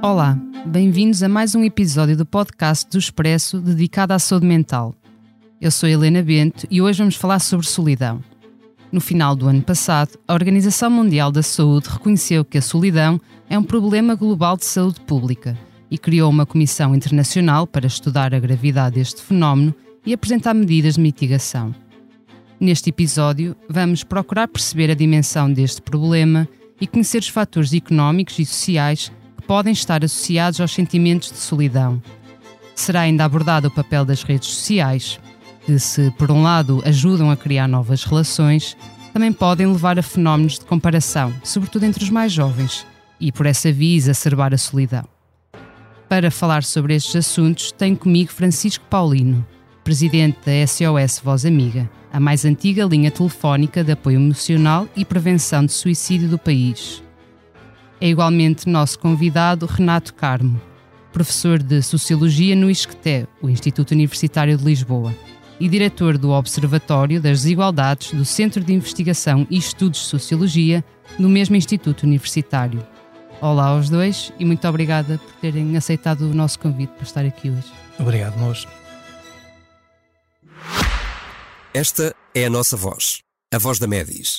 Olá, bem-vindos a mais um episódio do podcast do Expresso dedicado à saúde mental. Eu sou Helena Bento e hoje vamos falar sobre solidão. No final do ano passado, a Organização Mundial da Saúde reconheceu que a solidão é um problema global de saúde pública e criou uma comissão internacional para estudar a gravidade deste fenómeno e apresentar medidas de mitigação. Neste episódio, vamos procurar perceber a dimensão deste problema e conhecer os fatores económicos e sociais podem estar associados aos sentimentos de solidão. Será ainda abordado o papel das redes sociais, que, se por um lado ajudam a criar novas relações, também podem levar a fenómenos de comparação, sobretudo entre os mais jovens, e por essa via exacerbar a solidão. Para falar sobre estes assuntos, tenho comigo Francisco Paulino, presidente da SOS Voz Amiga, a mais antiga linha telefónica de apoio emocional e prevenção de suicídio do país. É igualmente nosso convidado Renato Carmo, professor de Sociologia no ISCTE, o Instituto Universitário de Lisboa, e diretor do Observatório das Desigualdades do Centro de Investigação e Estudos de Sociologia do mesmo Instituto Universitário. Olá aos dois e muito obrigada por terem aceitado o nosso convite para estar aqui hoje. Obrigado, nós. Esta é a nossa voz, a voz da Medis,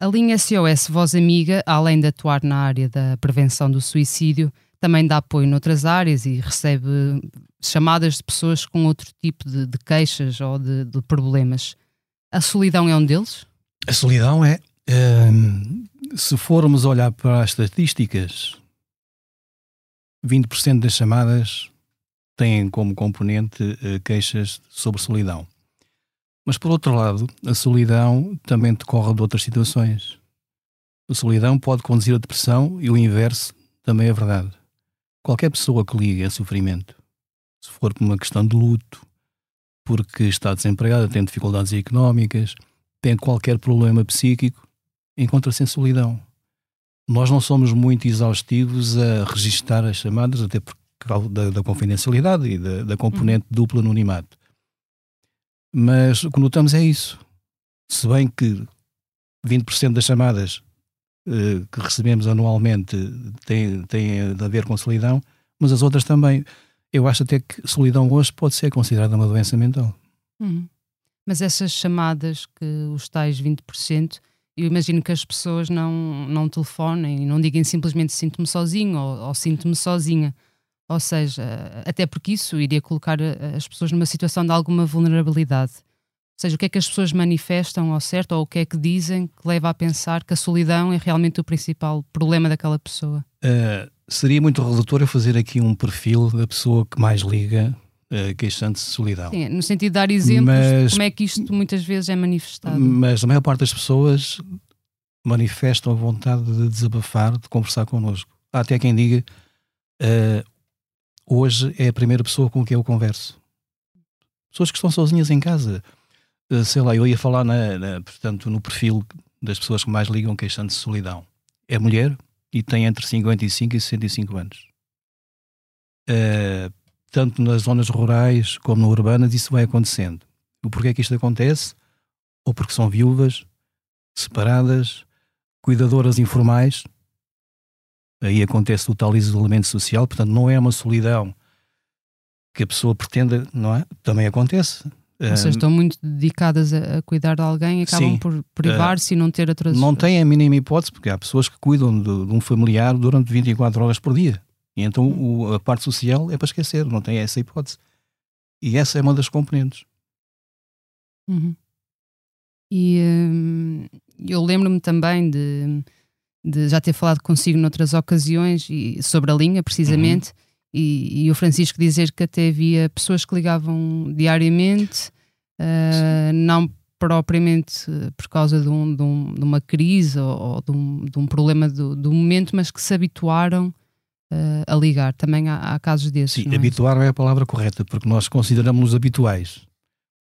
A linha SOS Voz Amiga, além de atuar na área da prevenção do suicídio, também dá apoio noutras áreas e recebe chamadas de pessoas com outro tipo de, de queixas ou de, de problemas. A solidão é um deles? A solidão é. hum, se formos olhar para as estatísticas, 20% das chamadas têm como componente eh, queixas sobre solidão. Mas, por outro lado, a solidão também decorre de outras situações. A solidão pode conduzir à depressão e o inverso também é verdade. Qualquer pessoa que ligue a sofrimento, se for por uma questão de luto, porque está desempregada, tem dificuldades económicas, tem qualquer problema psíquico, encontra-se em solidão. Nós não somos muito exaustivos a registar as chamadas, até por causa da, da confidencialidade e da, da componente duplo anonimato. Mas o que notamos é isso. Se bem que 20% das chamadas eh, que recebemos anualmente têm, têm a ver com solidão, mas as outras também. Eu acho até que solidão hoje pode ser considerada uma doença mental. Uhum. Mas essas chamadas que os tais 20%, eu imagino que as pessoas não, não telefonem não digam simplesmente sinto-me sozinho ou, ou sinto-me sozinha. Ou seja, até porque isso iria colocar a- as pessoas numa situação de alguma vulnerabilidade. Ou seja, o que é que as pessoas manifestam ao certo ou o que é que dizem que leva a pensar que a solidão é realmente o principal problema daquela pessoa? Uh, seria muito redutor eu fazer aqui um perfil da pessoa que mais liga uh, queixando-se de solidão. Sim, no sentido de dar exemplos Mas- de como é que isto muitas vezes é manifestado. Mas a maior parte das pessoas manifestam a vontade de desabafar, de conversar connosco. Há até quem diga uh, hoje é a primeira pessoa com quem eu converso. Pessoas que estão sozinhas em casa. Uh, sei lá, eu ia falar na, na- portanto, no perfil das pessoas que mais ligam queixando-se de solidão. É mulher e tem entre 55 e 65 anos. Uh, tanto nas zonas rurais como no urbanas isso vai acontecendo. O porquê que isto acontece? Ou porque são viúvas, separadas, cuidadoras informais. Aí acontece o tal isolamento social, portanto não é uma solidão que a pessoa pretenda, não é? Também acontece. Ou seja, estão muito dedicadas a, cuidar de alguém e acabam Sim. por privar-se e não ter outras. Não tem a mínima hipótese, porque há pessoas que cuidam de, de um familiar durante 24 horas por dia. E então o- a parte social é para esquecer, não tem essa hipótese. E essa é uma das componentes. Uhum. E hum, eu lembro-me também de, de já ter falado consigo noutras ocasiões e, sobre a linha, precisamente, e, e o Francisco dizer que até havia pessoas que ligavam diariamente, ah, não propriamente eh, por causa de, um- de um- de uma crise ou, ou de, um, de um problema do, do momento, mas que se habituaram ah, a ligar. Também há, há casos desses. Sim, é? é a palavra correta, porque nós consideramos-nos habituais.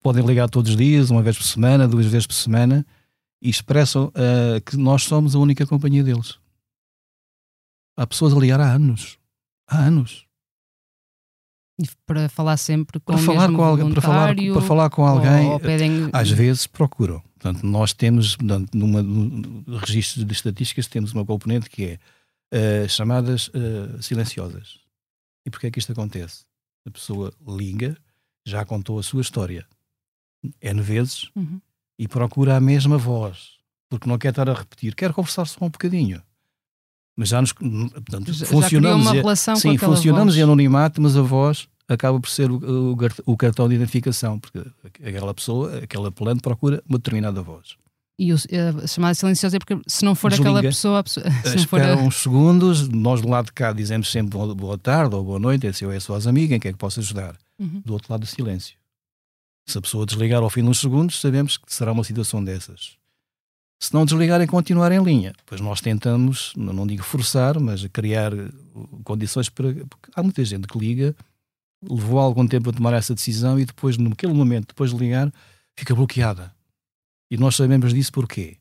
Podem ligar todos os dias, uma vez por semana, duas vezes por semana, e expressam ah, que nós somos a única companhia deles. Há pessoas a ligar há anos. Há anos. E para falar sempre com Para falar com alguém, para falar, para falar com alguém, ou- ou pedem- às vezes procuram. Portanto, nós temos, portanto, numa, no registro de estatísticas, temos uma componente que é eh, chamadas eh, silenciosas. E porquê é que isto acontece? A pessoa liga, já contou a sua história N vezes Uhum. E procura a mesma voz, porque não quer estar a repetir, quer conversar só um bocadinho. Mas já nos. Portanto, Já- funcionamos, uma relação com sim, aquela funcionamos voz. em anonimato, mas a voz acaba por ser o, o o cartão de identificação, porque aquela pessoa, aquele apelante, procura uma determinada voz. E o, a chamada silenciosa é porque se não for aquela Desliga. pessoa, a pessoa- se não for a- uns segundos, nós do lado de cá dizemos sempre boa- tarde ou boa noite, esse é a sua amiga, em que é que posso ajudar? Uhum. Do outro lado, silêncio. Se a pessoa desligar ao fim de uns segundos, sabemos que será uma situação dessas. Se não desligar e continuar em linha, pois nós tentamos, não digo forçar, mas criar uh, condições para. Porque há muita gente que liga, levou algum tempo a tomar essa decisão e depois, naquele momento, depois de ligar, fica bloqueada. E nós sabemos disso porquê.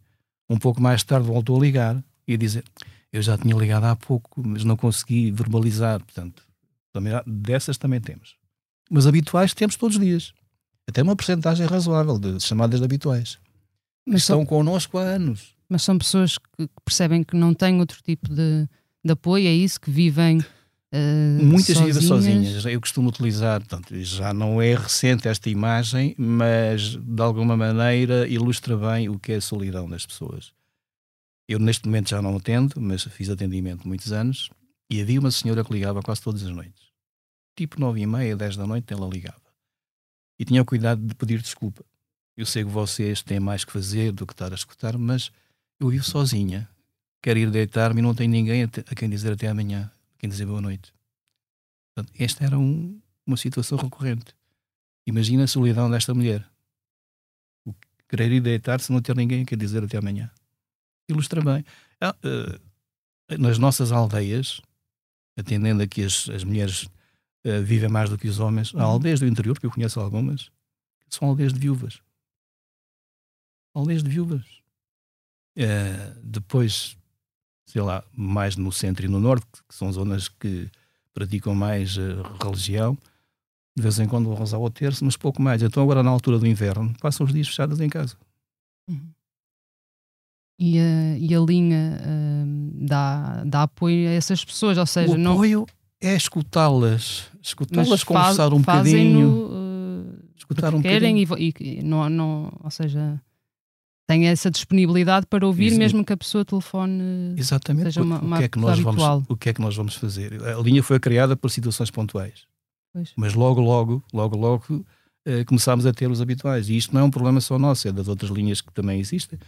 Um pouco mais tarde voltou a ligar e a dizer: Eu já tinha ligado há pouco, mas não consegui verbalizar. Portanto, também dessas também temos. Mas habituais temos todos os dias. Até uma porcentagem razoável de chamadas de habituais. mas, Estão são, connosco há anos. mas são pessoas que percebem que não têm outro tipo de, de apoio, é isso, que vivem eh, Muitas sozinhas. vivem sozinhas. Eu costumo utilizar, portanto, já não é recente esta imagem, mas de alguma maneira ilustra bem o que é a solidão das pessoas. Eu neste momento já não atendo, mas fiz atendimento muitos anos e havia uma senhora que ligava quase todas as noites. Tipo nove e meia, dez da noite, ela ligava. E tinha o cuidado de pedir desculpa. Eu sei que vocês têm mais que fazer do que estar a escutar, mas eu vivo sozinha. Quero ir deitar-me e não tenho ninguém a, quem dizer até amanhã, a quem dizer boa noite. Portanto, esta era um- uma situação recorrente. Imagina a solidão desta mulher. O querer ir deitar-se não ter ninguém a quem dizer até amanhã. Ilustra bem. Ah, eh, nas nossas aldeias, atendendo a que as, as mulheres eh, vivem mais do que os homens, há aldeias do interior, que eu conheço algumas, que são aldeias de viúvas. Aldeias de viúvas. Eh, depois, sei lá, mais no centro e no norte, que são zonas que praticam mais eh, religião, de vez em quando vão rezar ao terço, mas pouco mais. Então, agora na altura do inverno, passam os dias fechados em casa. E a, e a linha hum, dá, dá apoio a essas pessoas, ou seja, o não. apoio é escutá-las, escutá-las, conversar um bocadinho, eh, escutar um querem e, bocadinho. vo- e não, não, ou seja, têm essa disponibilidade para ouvir, Isso. mesmo que a pessoa telefone. Exatamente. seja uma- o, uma que é que nós vamos, habitual. o que é que nós vamos fazer? A linha foi criada por situações pontuais. Pois. Mas logo, logo, logo, logo eh, começámos a ter os habituais. E isto não é um problema só nosso, é das outras linhas que também existem.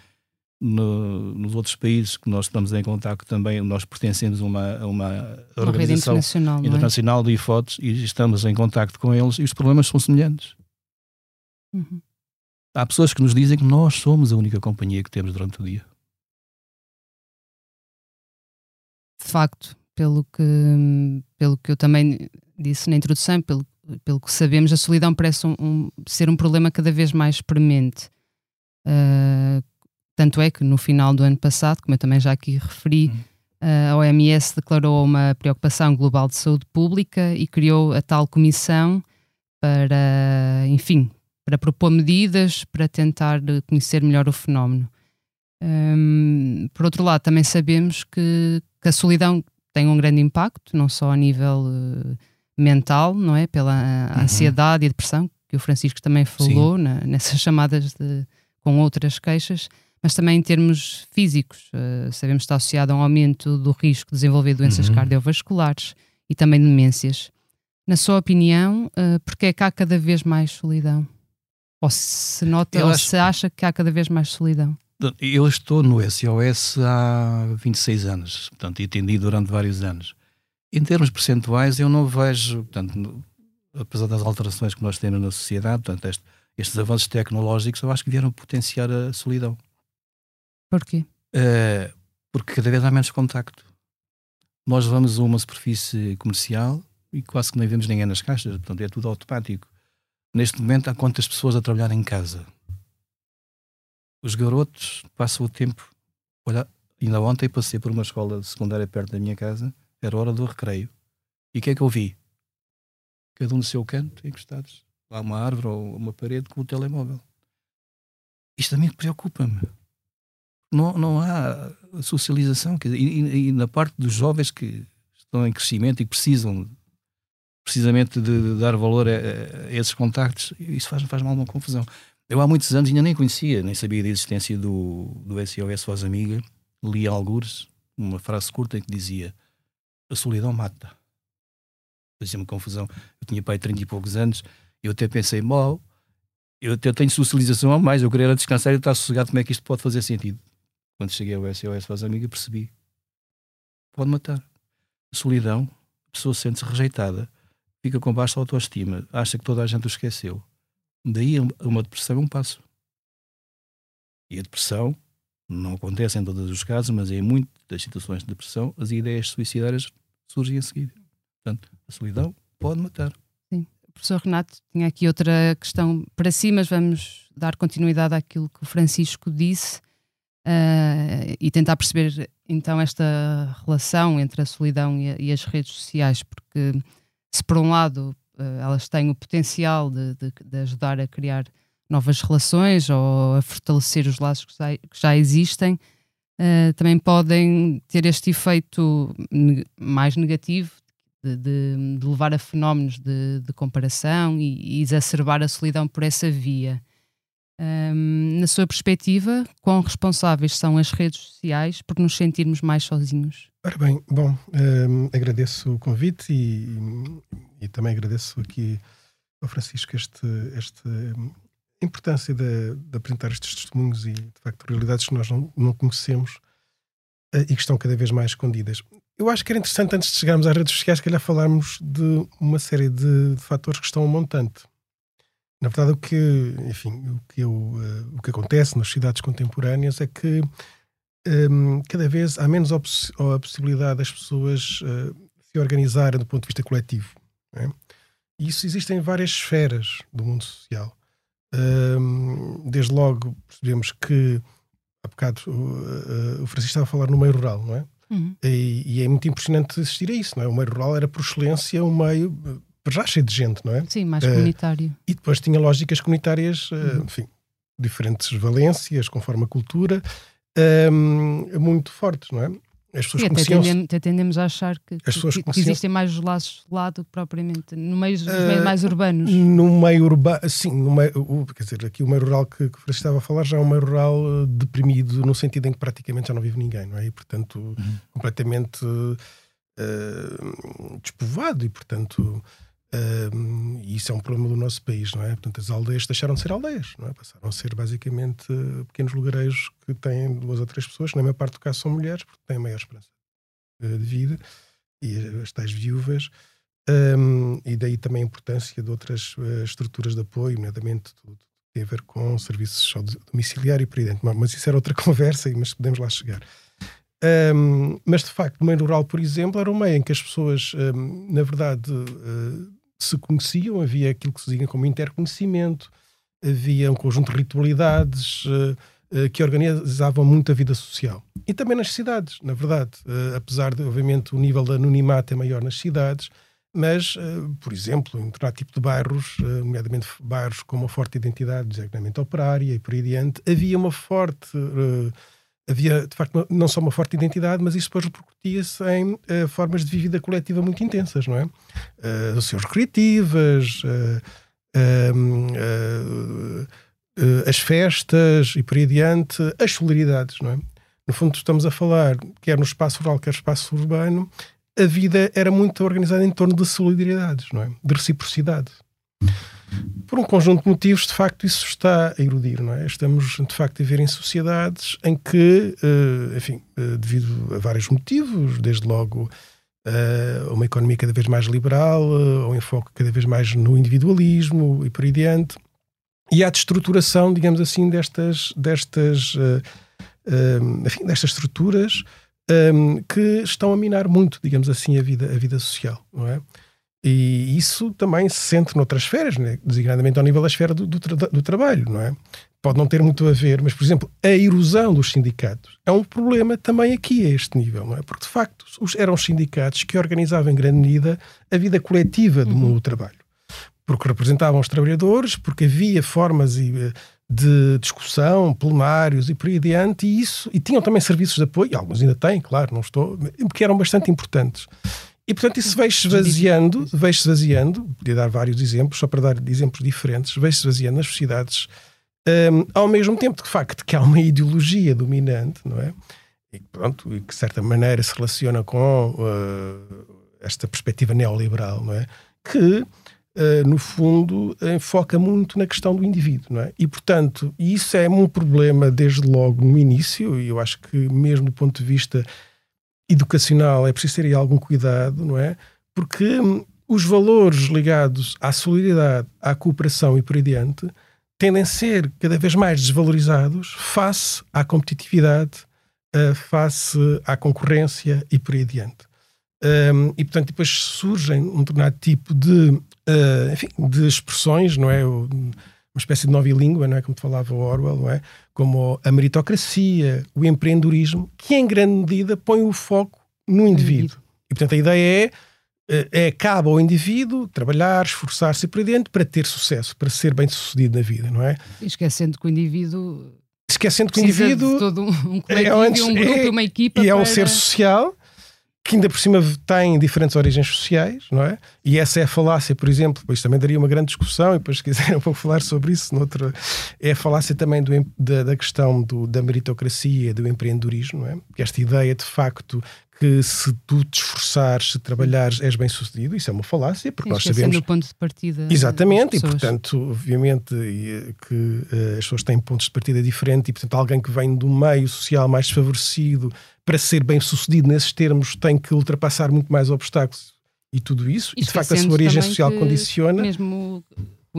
No- nos outros países que nós estamos em contato também, nós pertencemos a uma, a uma organização internacional, é? internacional de IFOTs e estamos em contacto com eles e os problemas são semelhantes. Uhum. Há pessoas que nos dizem que nós somos a única companhia que temos durante o dia. de facto, pelo que, pelo que eu também disse na introdução, pelo, pelo que sabemos, a solidão parece um- um- ser um problema cada vez mais premente. Ah, tanto é que no final do ano passado, como eu também já aqui referi, Uhum. ah, a OMS declarou uma preocupação global de saúde pública e criou a tal comissão para, enfim, para propor medidas para tentar eh, conhecer melhor o fenómeno. Hum, por outro lado, também sabemos que, que a solidão tem um grande impacto, não só a nível eh, mental, não é? Pela Uhum. ansiedade e depressão, que que o Francisco também falou na, nessas chamadas de, com outras queixas, mas também em termos físicos. Uh, sabemos que está associado a um aumento do risco de desenvolver doenças uhum. cardiovasculares e também demências. Na sua opinião, uh, porque é que há cada vez mais solidão? Ou se nota, Eu ou acho... se acha que há cada vez mais solidão? Eu estou no SOS há 26 anos, portanto, e atendi durante vários anos. Em termos percentuais, eu não vejo, portanto, apesar das alterações que nós temos na sociedade, portanto, este, estes avanços tecnológicos, eu acho que vieram potenciar a solidão. Porquê? Uh, porque cada vez há menos contacto. Nós vamos a uma superfície comercial e quase que nem vemos ninguém nas caixas, portanto, é tudo automático. Neste momento, há quantas pessoas a trabalhar em casa? Os garotos passam o tempo. Olha, ainda ontem passei por uma escola secundária perto da minha casa, era hora do recreio. E o que é que eu vi? Cada um no seu canto, encostados. Lá uma árvore ou uma parede com o telemóvel. Isto também preocupa-me. Não, não há socialização. Dizer, e, e, na parte dos jovens que estão em crescimento e precisam precisamente de, de dar valor a, a, esses contactos, isso faz, faz mal uma confusão. Eu há muitos anos ainda nem conhecia, nem sabia da existência do, do SOS Voz Amiga. Li algures uma frase curta que dizia: A solidão mata. Fazia-me confusão. Eu tinha pai de 30 e poucos anos, eu até pensei: mal, eu até tenho socialização a mais, eu queria descansar e estar sossegado. Como é que isto pode fazer sentido? Quando cheguei ao SOS Voz Amiga, percebi: pode matar. Solidão, a pessoa sente-se rejeitada, fica com baixa autoestima, acha que toda a gente o esqueceu Daí uma depressão é um passo. E a depressão não acontece em todos os casos, mas em muitas situações de depressão as ideias suicidárias surgem a seguir. Portanto, a solidão pode matar. Sim. Professor Renato tinha aqui outra questão para si, mas vamos dar continuidade àquilo que o Francisco disse uh, e tentar perceber então esta relação entre a solidão e, a, e as redes sociais, porque se por um lado uh, elas têm o potencial de, de, de, ajudar a criar novas relações ou a fortalecer os laços que já, que já existem, uh, também podem ter este efeito ne mais negativo de, de, de, levar a fenómenos de, comparação e, e, exacerbar a solidão por essa via. Um, na sua perspectiva, quão responsáveis são as redes sociais por nos sentirmos mais sozinhos? Ora bem, bom, um, agradeço o convite e, e, também agradeço aqui ao Francisco este, este a importância de, de, apresentar estes testemunhos e, de facto, realidades que nós não, não conhecemos uh, e que estão cada vez mais escondidas. Eu acho que era interessante, antes de chegarmos às redes sociais, que calhar falarmos de uma série de, de fatores que estão a montante. Na verdade, o que, enfim, o que, eu, uh, o que acontece nas cidades contemporâneas é que um, cada vez há menos a possibilidade das pessoas uh, se organizarem do ponto de vista coletivo. É? E isso existe em várias esferas do mundo social. Um, desde logo percebemos que, há bocado, uh, o Francisco estava a falar no meio rural, não é? Uhum. E, e, é muito impressionante assistir a isso, não é? O meio rural era, por excelência, um meio já cheio de gente, não é? Sim, mais comunitário. Uh, e depois tinha lógicas comunitárias, uh, uhum. enfim, diferentes valências, conforme a cultura, um, muito fortes, não é? As pessoas e até, tendemos, até tendemos a achar que, que, que existem mais laços de lado propriamente, no meio, nos uh, meios mais urbanos. No meio urbano, sim, no meio, quer dizer, aqui o meio rural que, que o Francisco estava a falar já é um meio rural eh, deprimido, no sentido em que praticamente já não vive ninguém, não é? E, portanto, uhum. completamente uh, despovoado e, portanto, e isso é um problema do nosso país, não é? Portanto, as aldeias deixaram de ser aldeias, não é? Passaram a ser basicamente pequenos lugareiros que têm duas ou três pessoas, que na maior parte do caso são mulheres, porque têm maior esperança de vida, e as tais viúvas. Um, e daí também a importância de outras uh, estruturas de apoio, nomeadamente tudo tem a ver com serviços domiciliário e por aí dentro. Mas isso era outra conversa, mas podemos lá chegar. Um, mas de facto, o meio rural, por exemplo, era um meio em que as pessoas, um, na verdade, uh, se conheciam, havia aquilo que se diz como interconhecimento, havia um conjunto de ritualidades uh, uh, que organizavam muito a vida social. E também nas cidades, na verdade, apesar de, obviamente, o nível de anonimato é maior nas cidades, mas, por exemplo, em determinado tipo de bairros, nomeadamente bairros com uma forte identidade, designadamente operária e por aí adiante, havia uma forte havia de facto não só uma forte identidade, mas isso depois repercutia-se em uh, formas de vida coletiva muito intensas, não é? Uh, seus recreativas, uh, as festas e por aí adiante, as solidariedades, não é? No fundo, estamos a falar, quer no espaço rural, quer no espaço urbano, a vida era muito organizada em torno de solidariedades, não é? De reciprocidade. Por um conjunto de motivos, de facto, isso está a erudir, não é? Estamos, de facto, a viver em sociedades em que, uh, enfim, uh, devido a vários motivos, desde logo uh, uma economia cada vez mais liberal, uh, um enfoque cada vez mais no individualismo e por aí diante, e a destruturação, digamos assim, destas, destas, enfim, destas estruturas que estão a minar muito, digamos assim, a vida, a vida social, não é? E isso também se sente noutras esferas, né? designadamente ao nível da esfera do, do, tra do, trabalho, não é? Pode não ter muito a ver, mas, por exemplo, a erosão dos sindicatos é um problema também aqui a este nível, não é? Porque, de facto, os, eram os sindicatos que organizavam em grande medida a vida coletiva do uhum. mundo do trabalho. Porque representavam os trabalhadores, porque havia formas e de discussão, plenários e por aí adiante, e isso, e tinham também serviços de apoio, alguns ainda têm, claro, não estou, que eram bastante importantes. E portanto isso veio-se esvaziando, veio-se esvaziando, podia dar vários exemplos, só para dar exemplos diferentes, veio-se esvaziando nas sociedades, um, ao mesmo tempo de facto que há uma ideologia dominante, não é? E, pronto, e que de certa maneira se relaciona com uh, esta perspectiva neoliberal, não é? Que Uh, no fundo, enfoca muito na questão do indivíduo, não é? E, portanto, isso é um problema desde logo no início, e eu acho que mesmo do ponto de vista educacional é preciso ter aí algum cuidado, não é? Porque hum, os valores ligados à solidariedade, à cooperação e por aí diante tendem a ser cada vez mais desvalorizados face à competitividade, uh, face à concorrência e por aí adiante. Um, e portanto depois surgem um determinado tipo de, uh, enfim, de expressões, não é? uma espécie de nova língua, não é? Como falava o Orwell, não é? Como a meritocracia, o empreendedorismo, que em grande medida põe o foco no indivíduo. E portanto a ideia é, é cabe ao indivíduo trabalhar, esforçar-se por dentro para ter sucesso, para ser bem sucedido na vida, não é? Esquecendo que o indivíduo esquecendo que o indivíduo um, é, antes, um grupo, é, uma equipa e é para... um ser social que ainda por cima tem diferentes origens sociais, não é? E essa é a falácia, por exemplo, depois também daria uma grande discussão, e depois se quiserem um pouco falar sobre isso, noutra, é a falácia também do, da, da, questão do, da meritocracia, do empreendedorismo, não é? Que esta ideia de facto que se tu te esforçares, se trabalhares, és bem sucedido, isso é uma falácia, porque nós sabemos. o ponto de partida. Exatamente, e portanto, obviamente, que uh, as pessoas têm pontos de partida diferentes, e portanto, alguém que vem do meio social mais desfavorecido para ser bem sucedido nesses termos, tem que ultrapassar muito mais obstáculos e tudo isso. E, e de facto, a sua origem social condiciona. Mesmo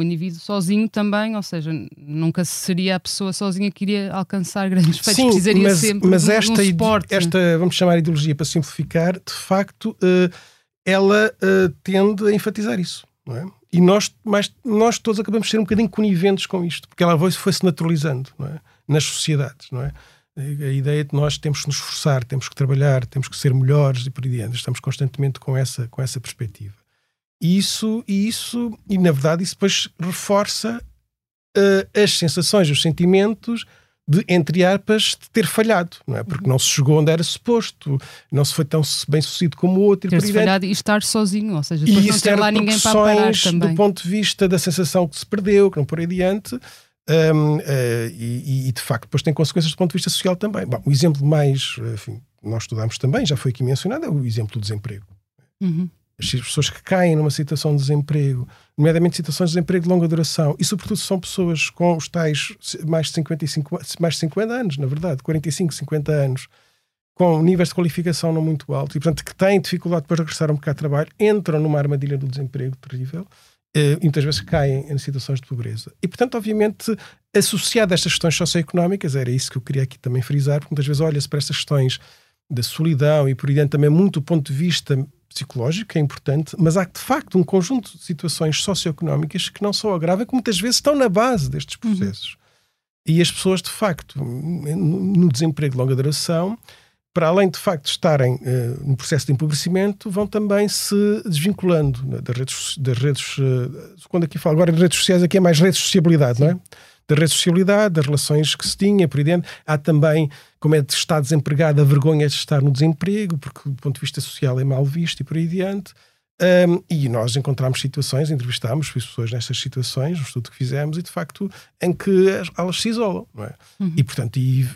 o indivíduo sozinho também, ou seja, nunca seria a pessoa sozinha que iria alcançar grandes feitos, Sim, precisaria mas, sempre mas de esta, um suporte. esta, vamos chamar ideologia para simplificar, de facto, uh, ela uh, tende a enfatizar isso. Não é? E nós, mais, nós todos acabamos de ser um bocadinho coniventes com isto, porque ela foi-se naturalizando não é? nas sociedades, não é? A ideia de nós temos que nos esforçar, temos que trabalhar, temos que ser melhores e por aí diante. Estamos constantemente com essa, com essa perspectiva. E isso, e isso, e na verdade, isso depois reforça uh, as sensações, os sentimentos de, entre aspas, de ter falhado, não é? Porque não se chegou onde era suposto, não se foi tão bem sucedido como o outro. Ter-se falhado e estar sozinho, ou seja, depois e não ter lá ninguém para parar também. do ponto de vista da sensação que se perdeu, que não por aí adiante, um, uh, e, e, de facto depois tem consequências do ponto de vista social também. Bom, o exemplo mais, enfim, nós estudamos também, já foi aqui mencionado, é o exemplo do desemprego. Uhum. As pessoas que caem numa situação de desemprego, nomeadamente situações de desemprego de longa duração, e sobretudo são pessoas com os tais mais de 55, mais de 50 anos, na verdade, 45, 50 anos, com níveis de qualificação não muito altos, e portanto que têm dificuldade depois de regressar um bocado de trabalho, entram numa armadilha do desemprego terrível, eh, muitas vezes caem em situações de pobreza. E, portanto, obviamente, associado a estas questões socioeconómicas, era isso que eu queria aqui também frisar, porque muitas vezes olha-se para estas questões da solidão e, por dentro, também muito do ponto de vista psicológico, é importante, mas há de facto um conjunto de situações socioeconómicas que não só agravam, que muitas vezes estão na base destes uhum. processos. Uhum. E as pessoas, de facto, no desemprego de longa duração, para além de facto estarem uh, no processo de empobrecimento, vão também se desvinculando né, das redes, das redes uh, quando aqui falo agora de redes sociais, aqui é mais redes de sociabilidade, Sim. não é? Da rede de sociabilidade, das relações que se tinha, por aí dentro. Há também, como é de estar desempregado, a vergonha de estar no desemprego, porque do ponto de vista social é mal visto e por aí adiante. Um, e nós encontramos situações, entrevistámos pessoas nestas situações, no estudo que fizemos, e de facto em que elas se isolam, não é? Uhum. E portanto, e,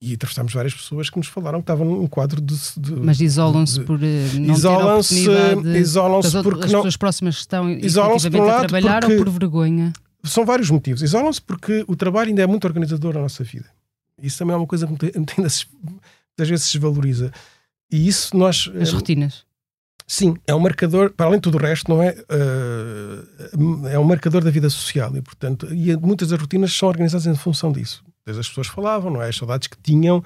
e entrevistámos várias pessoas que nos falaram que estavam num quadro de. de Mas isolam-se por eh, não Isolam-se isolam-se porque outras não. pessoas próximas estão Isolam-se por um lado trabalhar porque- ou por vergonha? São vários motivos. Isolam-se porque o trabalho ainda é muito organizador na nossa vida. Isso também é uma coisa que muita- ainda se- muitas vezes se desvaloriza. E isso nós. As eh, rotinas. Sim, é um marcador, para além de tudo o resto, não é? eh, é um marcador da vida social e, portanto, e muitas das rotinas são organizadas em função disso. Desde as pessoas falavam, não é? As saudades que tinham.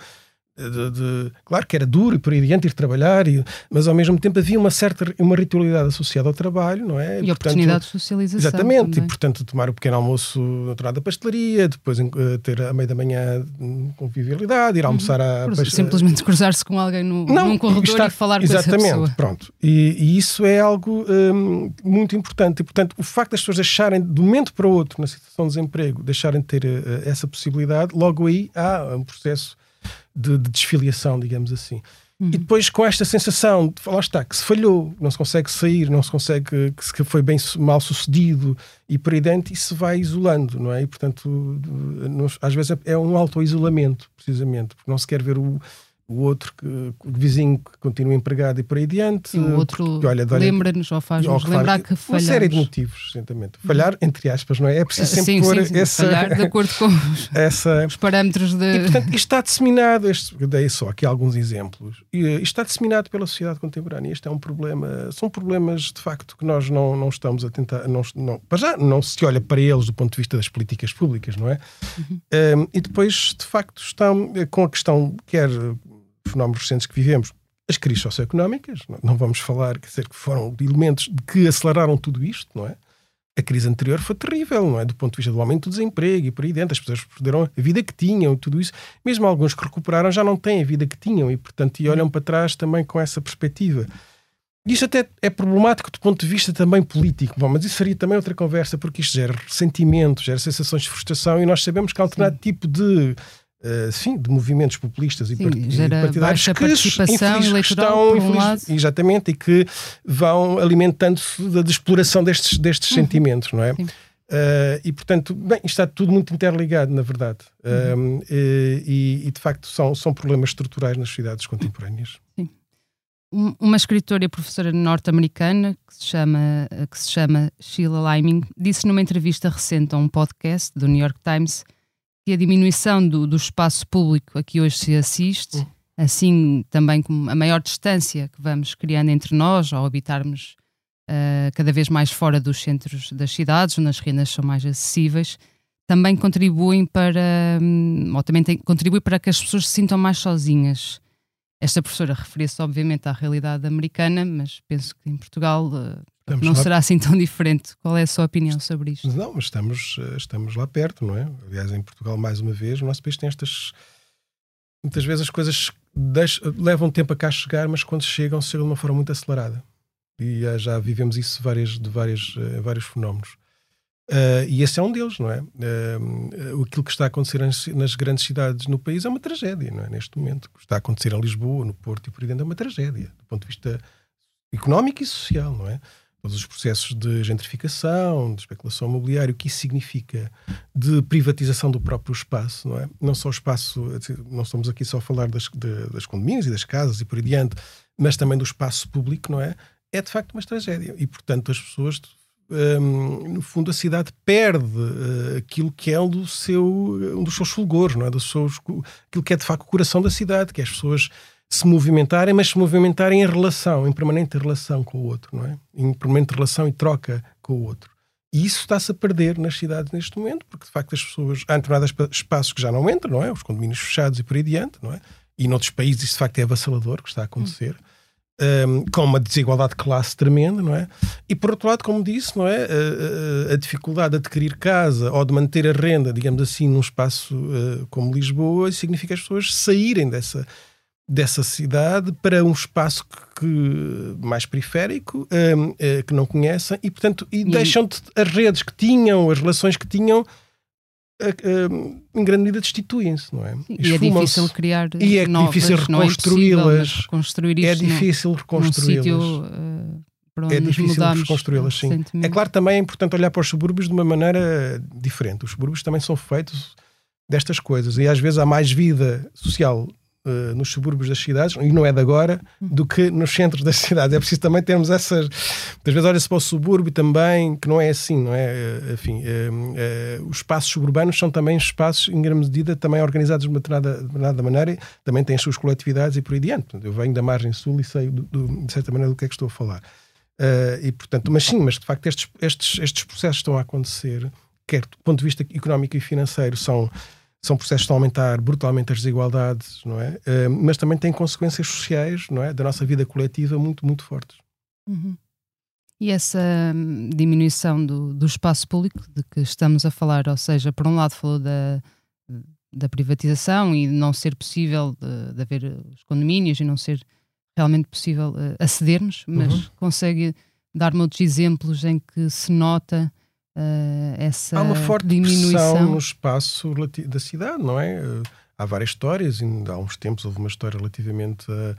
De, de- claro que era duro e por aí adiante ir trabalhar, e- mas ao mesmo tempo havia uma certa uma ritualidade associada ao trabalho, não é? E portanto, oportunidade de socialização. Exatamente, também. e portanto tomar o pequeno almoço na tornada da pastelaria, depois eh, ter a meio da manhã hum, convivialidade, ir almoçar à Cruz- pastelaria. Simplesmente cruzar-se com alguém no, Não, num corredor está- e falar com essa Exatamente, pessoa. pronto. E, e isso é algo hum, muito importante. E, portanto, o facto das pessoas deixarem de um momento para o outro, na situação de desemprego, deixarem de ter eh, essa possibilidade, logo aí há um processo de, de desfiliação, digamos assim. Uhum. E depois com esta sensação de, lá está, que se falhou, não se consegue sair, não se consegue, que foi bem mal sucedido e por aí dentro, isso vai isolando, não é? E portanto, às vezes é- é um auto-isolamento, precisamente, porque não se quer ver o, o outro, que, o vizinho que continua empregado e por aí adiante. Sim, o outro lembra-nos ou faz-nos lembrar que Uma falhamos. série de motivos, exatamente. Falhar, entre aspas, não é? É preciso sempre sim, pôr sim, sim, essa, falhar de acordo com os, essa, os parâmetros de. e, portanto, isto está disseminado, este, eu dei só aqui alguns exemplos, e, eh, isto está disseminado pela sociedade contemporânea. Este é um problema, são problemas de facto que nós não, não estamos a tentar, não, não, para já não se olha para eles do ponto de vista das políticas públicas, não é? Um, e depois, de facto, estão eh, com a questão, quer eh, fenómenos recentes que vivemos, as crises socioeconómicas, não- vamos falar, quer dizer, que foram elementos que aceleraram tudo isto, não é? A crise anterior foi terrível, não é? Do ponto de vista do aumento do desemprego e por aí dentro, as pessoas perderam a vida que tinham, tudo isso. Mesmo alguns que recuperaram já não têm a vida que tinham e, portanto, e olham para trás também com essa perspectiva. Isto até é problemático do ponto de vista também político. Bom, mas isso seria também outra conversa, porque isto gera ressentimento, gera sensações de frustração e nós sabemos que há determinado tipo de, eh, sim, de movimentos populistas e Sim, e partidários que, participação infeliz- por um infeliz- exatamente, e que vão alimentando-se da de exploração destes, destes sentimentos, não é? Uhum. Sim. Eh, e portanto, bem, isto está tudo muito interligado, na verdade. Uhum. Eh, e, e, de facto são, são problemas estruturais nas sociedades contemporâneas. Um- Uma escritora e professora norte-americana que se chama, que se chama Sheila Liming disse numa entrevista recente a um podcast do New York Times que a diminuição do, do espaço público a que hoje se assiste, Hum. assim também como a maior distância que vamos criando entre nós ao habitarmos ah, cada vez mais fora dos centros das cidades, onde as rendas são mais acessíveis, também contribuem para, hum, ou também tem, contribui para que as pessoas se sintam mais sozinhas. Esta professora referia-se, obviamente, à realidade americana, mas penso que em Portugal eh, Estamos não lá- será assim tão diferente. Qual é a sua opinião sobre isto? Não, mas estamos, eh, estamos lá perto, não é? Aliás, em Portugal, mais uma vez, o nosso país tem estas. Muitas vezes as coisas levam tempo a cá chegar, mas quando chegam, chegam de uma forma muito acelerada. E eh, já vivemos isso várias, de várias, eh, vários fenómenos. Eh, e esse é um deles, não é? Eh, aquilo que está a acontecer nas, nas grandes cidades no país é uma tragédia, não é? Neste momento. O que está a acontecer em Lisboa, no Porto e por aí dentro é uma tragédia, do ponto de vista económico e social, não é? Todos os processos de gentrificação, de especulação imobiliária, o que isso significa de privatização do próprio espaço, não é? Não só o espaço, não estamos aqui só a falar das, de- das condomínios e das casas e por aí diante, mas também do espaço público, não é? É de facto uma tragédia. E, portanto, as pessoas, hum, no fundo, a cidade perde eh, aquilo que é um, do seu, um dos seus fulgores, não é? Dos seus, aquilo que é de facto o coração da cidade, que é as pessoas se movimentarem, mas se movimentarem em relação, em permanente relação com o outro, não é? Em permanente relação e troca com o outro. E isso está-se a perder nas cidades neste momento, porque de facto as pessoas. Há determinados espa- espaços que já não entram, não é? Os condomínios fechados e por aí adiante, não é? E noutros países isso de facto é avassalador, que está a acontecer. Um, com uma desigualdade de classe tremenda, não é? E por outro lado, como disse, não é? A, a- a dificuldade de adquirir casa ou de manter a renda, digamos assim, num espaço uh, como Lisboa, significa as pessoas saírem dessa, dessa cidade para um espaço que, mais periférico, um, eh, que não conhecem, e portanto e deixam de, as redes que tinham, as relações que tinham, eh, um, em grande medida destituem-se, não é? E é difícil criar E é novas, difícil é reconstruí-las. É isto num- difícil reconstruí-las. eh, é difícil reconstruí-las, sim. É claro também é importante olhar para os subúrbios de uma maneira diferente. Os subúrbios também são feitos destas coisas e às vezes há mais vida social uh, nos subúrbios das cidades, e não é de agora, do que nos centros das cidades. É preciso também termos essas. Às vezes olha-se para o subúrbio também, que não é assim, não é? Uh, enfim, uh, os espaços suburbanos são também espaços, em grande medida, também organizados de uma determinada, determinada maneira, também têm as suas coletividades e por aí adiante. Eu venho da margem sul e sei, do, do, de certa maneira, do que é que estou a falar. e, portanto, mas sim, mas de facto estes, estes, estes processos estão a acontecer, quer do ponto de vista económico e financeiro, são são processos que estão a aumentar brutalmente as desigualdades, não é? Uh, mas também têm consequências sociais, não é? Da nossa vida coletiva muito, muito fortes. Uhum. E essa hum, diminuição do, do espaço público de que estamos a falar, ou seja, por um lado falou da, da privatização e não ser possível de, de haver os condomínios e não ser realmente possível uh, acedermos, mas uhum. consegue dar-me outros exemplos em que se nota uh, essa Há uma forte diminuição no espaço da cidade, não é? Uh, há várias histórias, ainda há uns tempos houve uma história relativamente a.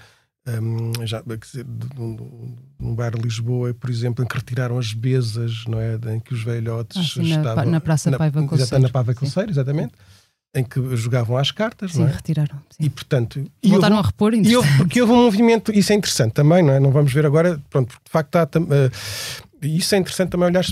Um, já, dizer, num bar de Lisboa, por exemplo, em que retiraram as besas, não é? Em que os velhotes ah, sim, estavam. Na, na Praça na, Paiva Conceiro. Na Paiva Conceiro, exatamente. Em que jogavam às cartas, sim, não é? retiraram. Sim. E portanto. Voltaram houve, a repor, e houve, Porque houve um movimento, isso é interessante também, não é? Não vamos ver agora, pronto, porque de facto está. Uh, e isso é interessante também olhar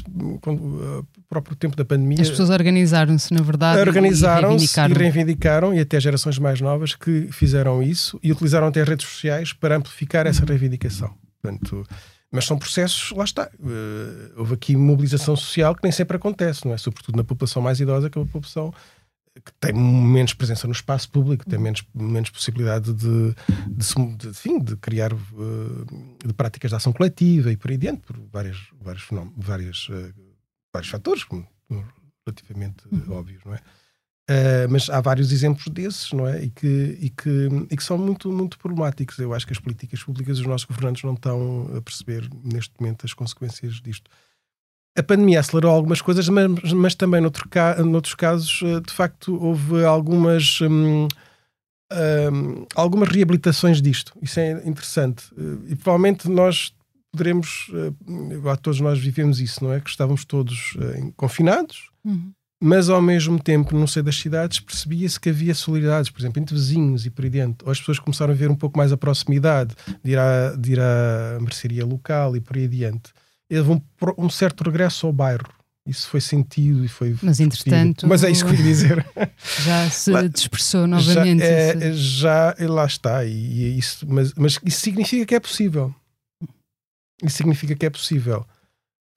quando o próprio tempo da pandemia. As pessoas organizaram-se, na verdade. Organizaram-se e, e, reivindicaram, e até gerações mais novas que fizeram isso e utilizaram até redes sociais para amplificar essa reivindicação. Portanto, mas são processos, lá está. Uh, houve aqui mobilização social que nem sempre acontece, não é? Sobretudo na população mais idosa, que é uma população que tem menos presença no espaço público, tem menos, menos possibilidade de, de, de, enfim, de criar uh, de práticas de ação coletiva e por aí diante, por várias, vários várias, uh, vários fatores relativamente uhum. óbvios, não é? Uh, mas há vários exemplos desses, não é? E que, e, que, e que são muito, muito problemáticos. Eu acho que as políticas públicas, os nossos governantes não estão a perceber neste momento as consequências disto a pandemia acelerou algumas coisas, mas, mas também noutro, noutros casos, eh, de facto, houve algumas, hum, hum, algumas reabilitações disto. Isso é interessante. Eh, e provavelmente nós poderemos, uh, todos nós vivemos isso, não é? Que estávamos todos confinados, uhum. mas ao mesmo tempo, não sei das cidades, percebia-se que havia solidariedades, por exemplo, entre vizinhos e por aí dentro. Ou as pessoas começaram a ver um pouco mais a proximidade de ir à, de ir à mercearia local e por aí adiante houve um, um certo regresso ao bairro. Isso foi sentido e foi. Mas entretanto. Mas é isso que eu ia dizer. Já se lá, dispersou novamente. Já, é, já lá está. E, e isso, mas, mas isso significa que é possível. Isso significa que é possível.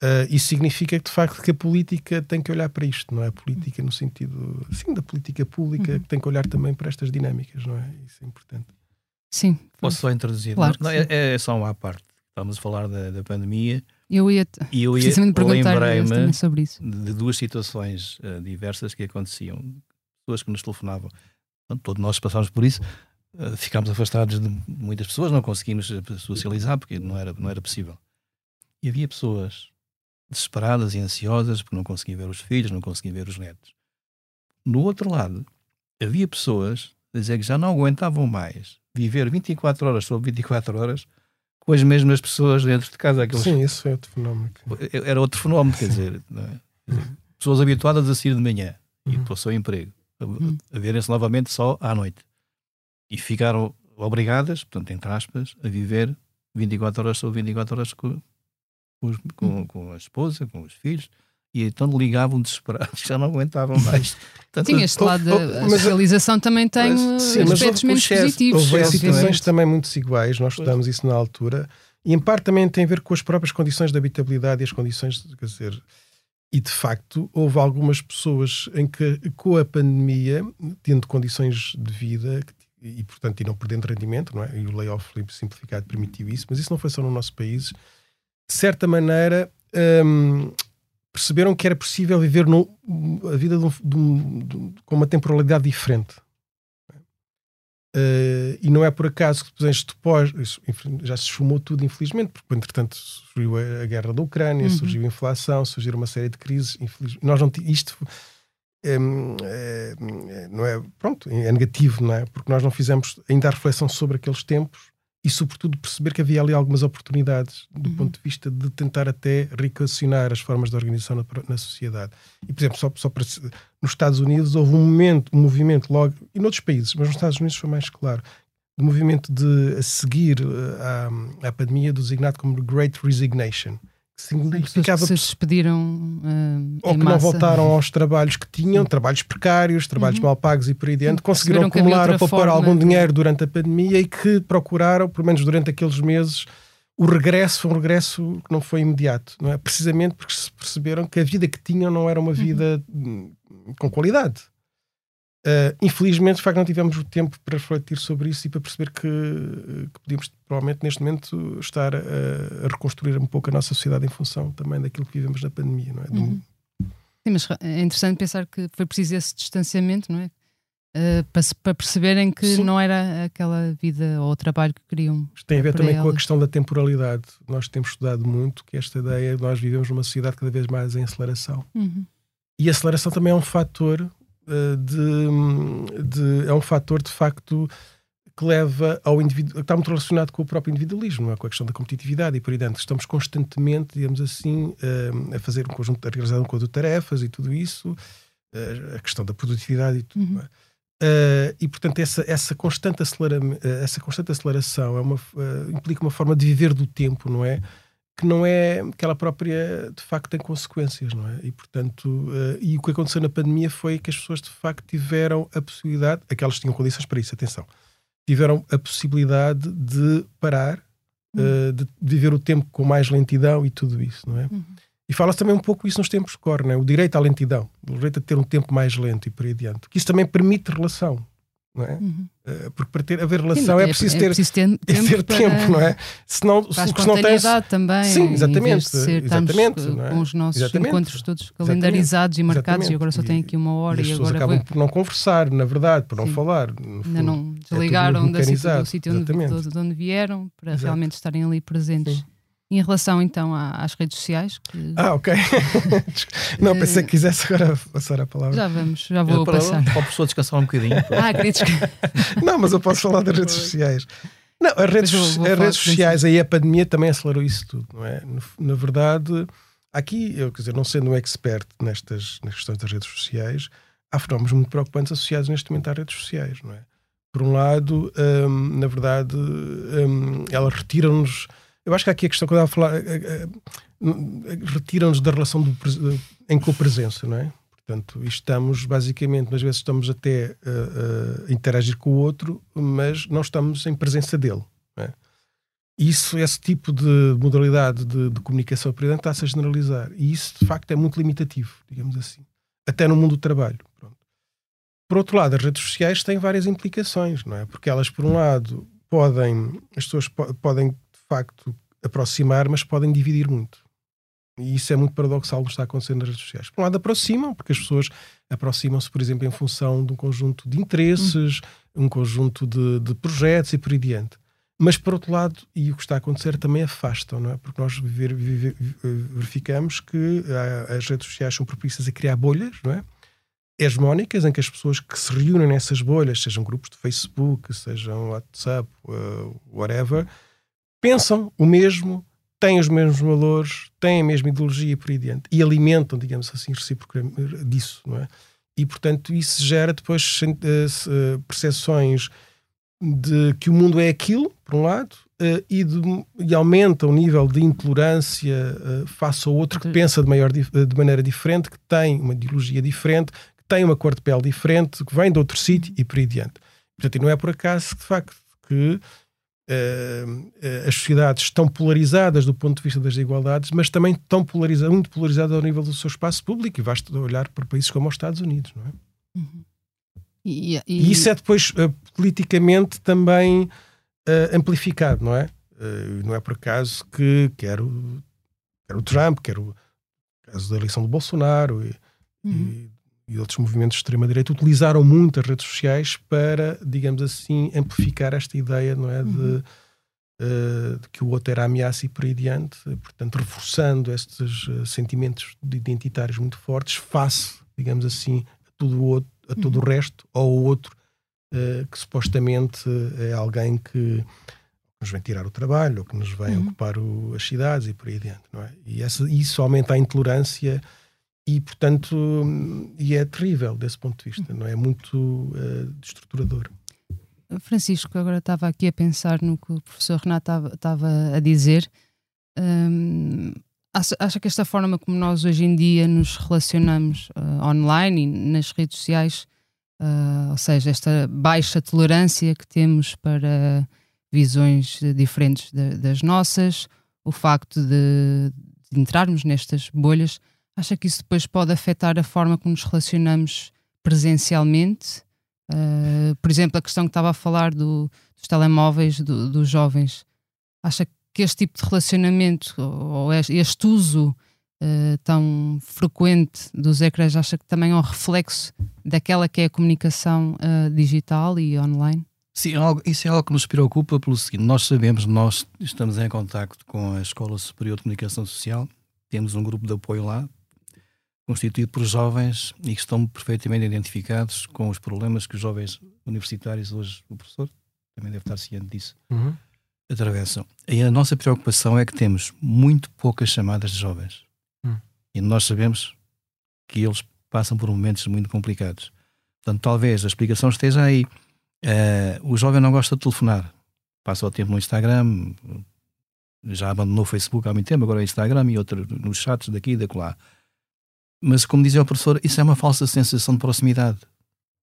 Uh, isso significa que, de facto, que a política tem que olhar para isto, não é? A política no sentido, sim, da política pública, uhum. que tem que olhar também para estas dinâmicas, não é? Isso é importante. Sim. Posso só introduzir? Claro não, é, é, só uma parte. Estamos a falar da, da pandemia eu ia, eu ia perguntar sobre isso. De duas situações uh, diversas que aconteciam. Pessoas que nos telefonavam. Então, todos nós passámos por isso. Uh, ficámos afastados de muitas pessoas, não conseguimos eh, socializar porque não era, não era possível. E havia pessoas desesperadas e ansiosas porque não conseguiam ver os filhos, não conseguiam ver os netos. No outro lado, havia pessoas a dizer que já não aguentavam mais viver 24 horas sobre 24 horas com as mesmas pessoas dentro de casa. Aqueles... Sim, isso é outro fenómeno. Era outro fenómeno, quer dizer, é? pessoas habituadas a sair de manhã e uhum. para o seu emprego, a, uhum. a verem-se novamente só à noite. E ficaram obrigadas, portanto, entre aspas, a viver 24 horas sobre 24 horas com, com, uhum. com a esposa, com os filhos, e então ligavam desesperados, já não aguentavam mais. Portanto, sim, este lado da socialização também tem mas, sim, aspectos menos excesso, positivos. Houve situações também muito desiguais, nós estudamos isso na altura, e em parte também tem a ver com as próprias condições de habitabilidade e as condições, quer dizer, e de facto houve algumas pessoas em que com a pandemia, tendo condições de vida e portanto e não perdendo rendimento, não é? E o layoff simplificado permitiu isso, mas isso não foi só no nosso país. De certa maneira, hum, perceberam que era possível viver a vida de um, de um, de, com uma temporalidade diferente. Uh, e não é por acaso que depois, depois isso, já se esfumou tudo, infelizmente, porque entretanto surgiu a, a guerra da Ucrânia, uhum. surgiu a inflação, surgiram uma série de crises. Nós não isto é, não é pronto, é negativo, não é? Porque nós não fizemos ainda a reflexão sobre aqueles tempos e, sobretudo, perceber que havia ali algumas oportunidades do ponto de vista de tentar até reequacionar as formas de organização na, na sociedade. E, por exemplo, só, só para, nos Estados Unidos houve um momento, um movimento logo, e noutros países, mas nos Estados Unidos foi mais claro, do movimento de a seguir uh, à, à pandemia, designado como Great Resignation significava que se despediram uh, ou que massa. não voltaram aos trabalhos que tinham, trabalhos precários, trabalhos uhum. mal pagos e por aí diante, conseguiram acumular ou poupar algum dinheiro durante a pandemia e que procuraram, pelo menos durante aqueles meses, o regresso foi um regresso que não foi imediato, não é? Precisamente porque se perceberam que a vida que tinham não era uma vida uhum. com qualidade. Uh, infelizmente, de facto, não tivemos o tempo para refletir sobre isso e para perceber que, que podíamos, provavelmente, neste momento, estar a, a, reconstruir um pouco a nossa sociedade em função também daquilo que vivemos na pandemia, não é? Uhum. Sim, mas é interessante pensar que foi preciso esse distanciamento, não é? Uh, para, para, perceberem que Sim. não era aquela vida ou trabalho que queriam. Isto tem a ver também elas. com a questão da temporalidade. Nós temos estudado muito que esta ideia, nós vivemos numa sociedade cada vez mais em aceleração. Uhum. E a aceleração também é um fator de, de, é um fator de facto que leva ao indivíduo, está muito relacionado com o próprio individualismo, é? com a questão da competitividade e por aí dentro. Estamos constantemente, digamos assim, eh, a fazer um conjunto, a realizar um conjunto de tarefas e tudo isso, eh, a questão da produtividade e tudo. Uhum. Uh, e portanto essa, essa, constante acelera, essa constante aceleração é uma, uh, implica uma forma de viver do tempo, não é? Que não é que ela própria de facto tem consequências, não é? E portanto, uh, e o que aconteceu na pandemia foi que as pessoas de facto tiveram a possibilidade, aquelas que tinham condições para isso, atenção, tiveram a possibilidade de parar, uhum. uh, de viver o tempo com mais lentidão e tudo isso, não é? Uhum. E fala-se também um pouco isso nos tempos que correm, é? o direito à lentidão, o direito a ter um tempo mais lento e por aí adiante. Que isso também permite relação, não é? Uhum. Uh, porque para ter, haver relação sim, é, é, preciso ter, é preciso ter, é tempo, ter tempo não é? Senão, para se não tens... também. Sim, exatamente. Ser, exatamente é? Com os nossos exatamente. encontros todos calendarizados exatamente. e marcados exatamente. e agora só tem aqui uma hora e, e agora acabam vou... por não conversar, na verdade, por não sim. falar. Ainda não é desligaram da do sítio onde, de onde vieram para Exato. realmente estarem ali presentes. Em relação então às redes sociais. Que... Ah, ok. não, pensei que quisesse agora passar a palavra. Já vamos, já vou para, passar. Para a pessoa descansar um bocadinho. ah, queria descansar. não, mas eu posso falar das redes sociais. Não, as redes, vou, vou as redes sociais, aí a pandemia também acelerou isso tudo, não é? Na verdade, aqui, eu quer dizer, não sendo um expert nestas nas questões das redes sociais, há fenómenos muito preocupantes associados neste momento às redes sociais, não é? Por um lado, hum, na verdade, hum, elas retiram-nos eu acho que aqui a questão que eu estava a falar eh, eh, eh, retira-nos da relação do, em co-presença, não é? Portanto, estamos basicamente, às vezes estamos até a, a interagir com o outro, mas não estamos em presença dele. É? Isso, esse tipo de modalidade de, de comunicação presente está-se a generalizar. E isso, de facto, é muito limitativo, digamos assim. Até no mundo do trabalho. Pronto. Por outro lado, as redes sociais têm várias implicações, não é? Porque elas, por um lado, podem, as pessoas podem facto aproximar, mas podem dividir muito. E isso é muito paradoxal no que está acontecendo nas redes sociais. Por um lado, aproximam, porque as pessoas aproximam-se, por exemplo, em função de um conjunto de interesses, uhum. um conjunto de, de, projetos e por aí diante. Mas, por outro lado, e o que está a acontecer também afastam, não é? Porque nós viver, viver, verificamos que ah, as redes sociais são propícias a criar bolhas, não é? Hegemónicas, em que as pessoas que se reúnem nessas bolhas, sejam grupos de Facebook, sejam WhatsApp, uh, whatever, pensam o mesmo, têm os mesmos valores, têm a mesma ideologia e por aí diante. E alimentam, digamos assim, reciprocamente disso, não é? E, portanto, isso gera depois uh, percepções de que o mundo é aquilo, por um lado, uh, e, de, e, aumenta o nível de intolerância face ao outro que pensa de, maior, de maneira diferente, que tem uma ideologia diferente, que tem uma cor de pele diferente, que vem de outro sítio e por aí diante. Portanto, e não é por acaso, de facto, que as sociedades estão polarizadas do ponto de vista das igualdades, mas também estão polarizadas, muito polarizadas ao nível do seu espaço público, e basta olhar para países como os Estados Unidos, não é? Uhum. E, e... e, isso é depois uh, politicamente também uh, amplificado, não é? não é por acaso que quer o, quer o Trump, quer o caso da eleição do Bolsonaro e, uhum. E outros movimentos de extrema-direita utilizaram muito as redes sociais para, digamos assim, amplificar esta ideia, não é? De, uhum. uh, de que o outro era ameaça e por aí adiante, portanto, reforçando estes uh, sentimentos identitários muito fortes face, digamos assim, a todo o, outro, a todo uhum. o resto, ou o outro uh, que supostamente é alguém que nos vem tirar o trabalho, ou que nos vem Uhum. ocupar o- as cidades e por aí adiante, não é? E essa- isso aumenta a intolerância e, portanto, e é terrível desse ponto de vista, não é? Muito eh, destruturador. Francisco, agora estava aqui a pensar no que o professor Renato estava- a dizer. Hum, acha, que esta forma como nós hoje em dia nos relacionamos ah, online e nas redes sociais, ah, ou seja, esta baixa tolerância que temos para visões diferentes da- das nossas, o facto de, de entrarmos nestas bolhas, acha que isso depois pode afetar a forma como nos relacionamos presencialmente? Uh, por exemplo, a questão que estava a falar do- dos telemóveis do- dos jovens. Acha que este tipo de relacionamento ou, este, uso uh, tão frequente dos ecrãs, acha que também é um reflexo daquela que é a comunicação uh, digital e online? Sim, é isso é algo que nos preocupa pelo seguinte: nós sabemos, nós estamos em contacto com a Escola Superior de Comunicação Social, temos um grupo de apoio lá, constituído por jovens e que estão perfeitamente identificados com os problemas que os jovens universitários, hoje o professor também deve estar ciente disso, atravessam. E a nossa preocupação é que temos muito poucas chamadas de jovens. Hum. E nós sabemos que eles passam por momentos muito complicados. Portanto, talvez a explicação esteja aí. Eh, o jovem não gosta de telefonar. Passa o tempo no Instagram, já abandonou o Facebook há muito tempo, agora é Instagram e outro nos chats daqui e daquela. Mas, como dizia o professor, isso é uma falsa sensação de proximidade.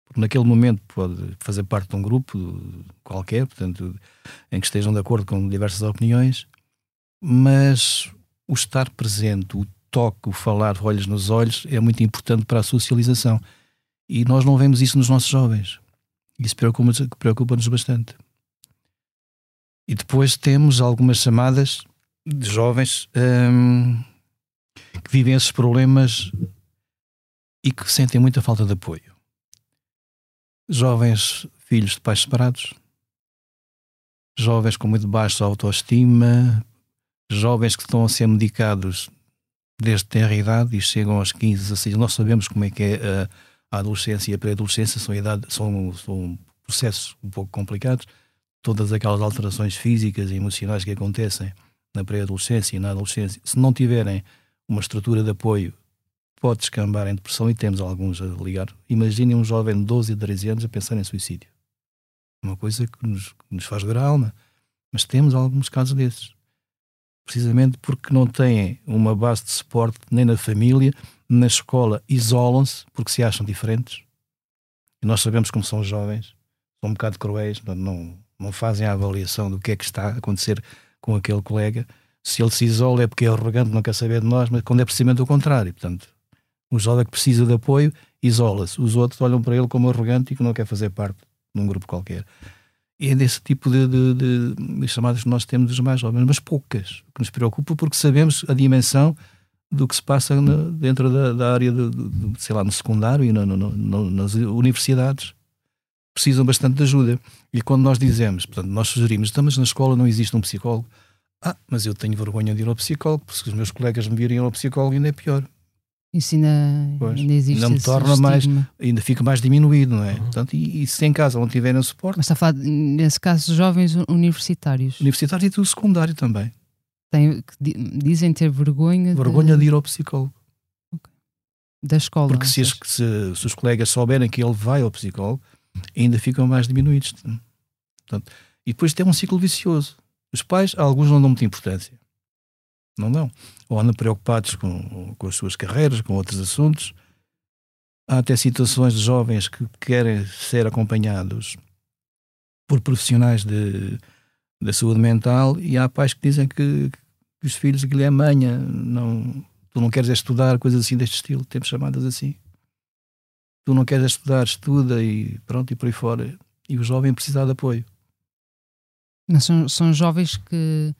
Porque naquele momento pode fazer parte de um grupo qualquer, portanto, em que estejam de acordo com diversas opiniões, mas o estar presente, o toque, o falar olhos nos olhos é muito importante para a socialização. E nós não vemos isso nos nossos jovens. Isso preocupa-nos preocupa bastante. E depois temos algumas chamadas de jovens hum, que vivem esses problemas e que sentem muita falta de apoio. Jovens filhos de pais separados, jovens com muito baixa autoestima, jovens que estão a ser medicados desde ter idade e chegam aos 15, 16. Nós sabemos como é que é a, a adolescência e a pré-adolescência, são, idade, são, são processos um pouco complicados. Todas aquelas alterações físicas e emocionais que acontecem na pré-adolescência e na adolescência, se não tiverem uma estrutura de apoio, pode descambar em depressão e temos alguns a ligar. Imaginem um jovem de 12 e 13 anos a pensar em suicídio. Uma coisa que nos, que nos faz doer a alma. Mas temos alguns casos desses. Precisamente porque não têm uma base de suporte nem na família, na escola, isolam-se porque se acham diferentes. E nós sabemos como são os jovens, são um bocado cruéis, não, não fazem a avaliação do que é que está a acontecer com aquele colega. Se ele se isola é porque é arrogante, não quer saber de nós, mas quando é precisamente o contrário. Portanto, um jovem que precisa de apoio isola-se. Os outros olham para ele como arrogante e que não quer fazer parte de um grupo qualquer. E é desse tipo de, de, de, de chamadas que nós temos dos mais jovens, mas poucas, que nos preocupa porque sabemos a dimensão do que se passa dentro da, da área, de, sei lá, no secundário e no, no, no, nas universidades. Precisam bastante de ajuda. E quando nós dizemos, portanto, nós sugerimos, estamos na escola, não existe um psicólogo. Ah, mas eu tenho vergonha de ir ao psicólogo, porque se os meus colegas me virem ao psicólogo ainda é pior. Isso ainda, Pois, ainda existe. ainda me torna mais- estigma. Ainda fica mais diminuído, não é? Portanto, e, e se em casa não tiverem suporte, Mas está a falar, nesse caso, de jovens universitários. universitário e do secundário também. Di- dizem ter vergonha, Vergonha de, de ir ao psicólogo. da escola. Porque se, as- se- se os colegas souberem que ele vai ao psicólogo, ainda ficam mais diminuídos. Portanto, e depois tem um ciclo vicioso. Os pais, alguns não dão muita importância. Não dão. Ou andam preocupados com, com as suas carreiras, com outros assuntos. Há até situações de jovens que querem ser acompanhados por profissionais de, da saúde mental e há pais que dizem que, que os filhos aquilo é manha, não, tu não queres estudar, coisas assim deste estilo, temos chamadas assim. Tu não queres estudar, estuda e pronto, e por aí fora. E o jovem precisa de apoio. São, são jovens que,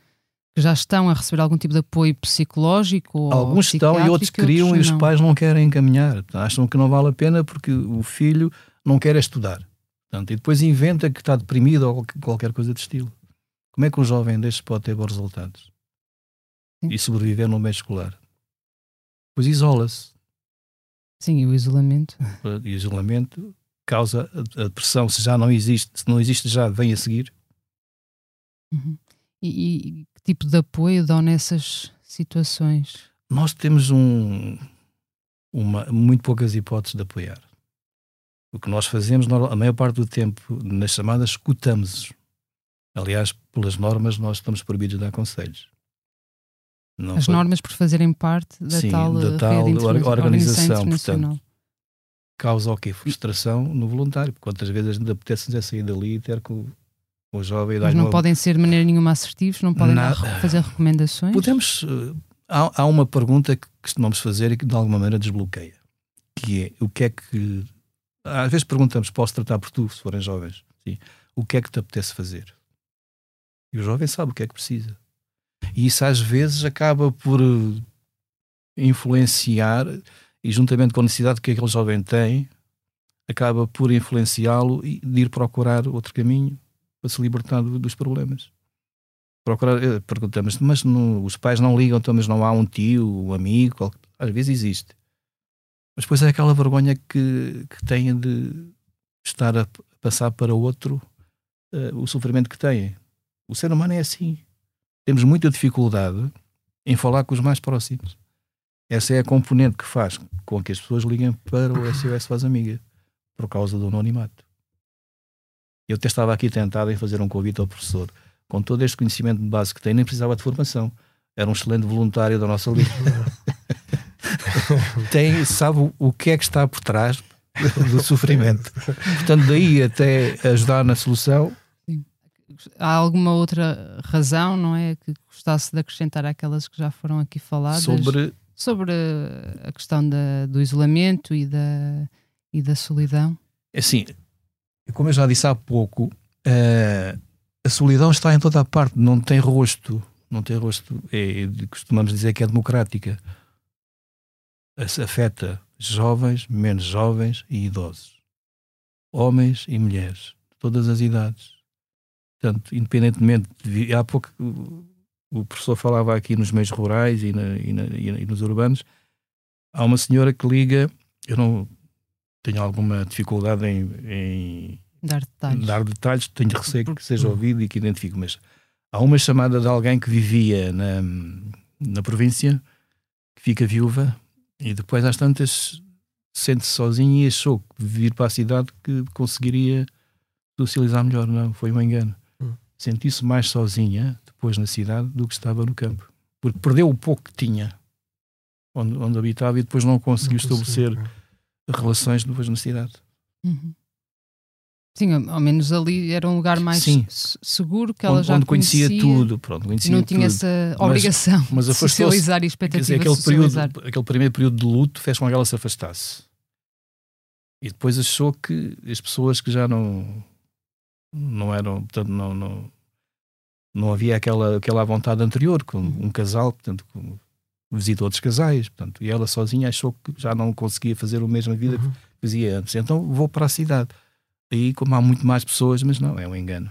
que já estão a receber algum tipo de apoio psicológico? Ou Alguns estão e outros psiquiátrico queriam e os pais não querem encaminhar. Acham que não vale a pena porque o filho não quer é estudar. Portanto, e depois inventa que está deprimido ou qualquer- coisa de estilo. Como é que um jovem destes pode ter bons resultados? Sim. E sobreviver no meio escolar? Pois isola-se. Sim, e o isolamento. E o isolamento causa a depressão. Se já não existe, se não existe já, vem a seguir. Uhum. E, e que tipo de apoio dão nessas situações? Nós temos um, uma, muito poucas hipóteses de apoiar. O que nós fazemos, a maior parte do tempo, nas chamadas, escutamos. Aliás, pelas normas, nós estamos proibidos de dar conselhos. Não As foi... normas por fazerem parte da Sim, tal, da tal organização, organização portanto, causa o quê? Frustração no voluntário. Quantas vezes a gente apetece sair dali e ter com o jovem... Mas não uma... podem ser de maneira nenhuma assertivos? Não podem fazer recomendações? Podemos... Eh, há, há uma pergunta que costumamos fazer e que de alguma maneira desbloqueia. Que é, o que é que... Às vezes perguntamos, posso tratar por tu, se forem jovens? Sim. O que é que te apetece fazer? E o jovem sabe o que é que precisa. E isso às vezes acaba por eh, influenciar, e juntamente com a necessidade que aquele jovem tem, acaba por influenciá-lo de ir procurar outro caminho para se libertar dos problemas. Procurar, eh, perguntamos, mas no, os pais não ligam, então, mas não há um tio, um amigo, às vezes existe. Mas depois é aquela vergonha que, que têm de estar a passar para outro uh, o sofrimento que têm. O ser humano é assim. Temos muita dificuldade em falar com os mais próximos. Essa é a componente que faz com que as pessoas liguem para o SOS Faz Amiga, por causa do anonimato. Eu até estava aqui tentado em fazer um convite ao professor. Com todo este conhecimento de base que tem, nem precisava de formação. Era um excelente voluntário da nossa liga. tem, sabe o que é que está por trás do sofrimento. Portanto, daí até ajudar na solução, há alguma outra razão, não é? Que gostasse de acrescentar àquelas que já foram aqui faladas? Sobre, sobre a questão da, do isolamento e da, e da solidão? É assim, como eu já disse há pouco, uh, a solidão está em toda a parte, não tem rosto. Não tem rosto. É, costumamos dizer que é democrática. Afeta jovens, menos jovens e idosos. Homens e mulheres, de todas as idades Portanto, independentemente de. Há pouco o professor falava aqui nos meios rurais e, na, e, na, e, nos urbanos. Há uma senhora que liga. Eu não tenho alguma dificuldade em, em dar, detalhes. dar detalhes, tenho receio que seja ouvido e que identifique, mas há uma chamada de alguém que vivia na, na província, que fica viúva e depois às tantas sente-se sozinha e achou que vir para a cidade que conseguiria socializar melhor. Não, foi um engano sentiu-se mais sozinha depois na cidade do que estava no campo. Porque perdeu o pouco que tinha onde, onde habitava e depois não conseguiu não estabelecer relações depois na cidade. Uhum. Sim, ao menos ali era um lugar mais Sim. seguro que ela onde, já onde conhecia, conhecia tudo, pronto, conhecia não tinha tudo. essa obrigação mas, mas de socializar e expectativa dizer, aquele período, aquele primeiro período de luto fez com que ela se afastasse e depois achou que as pessoas que já não não eram, portanto, não, não, não havia aquela, aquela vontade anterior, com um casal, portanto, com, visitou outros casais, portanto, e ela sozinha achou que já não conseguia fazer a mesma vida uhum. que fazia antes. Então vou para a cidade. Aí, como há muito mais pessoas, mas não, é um engano.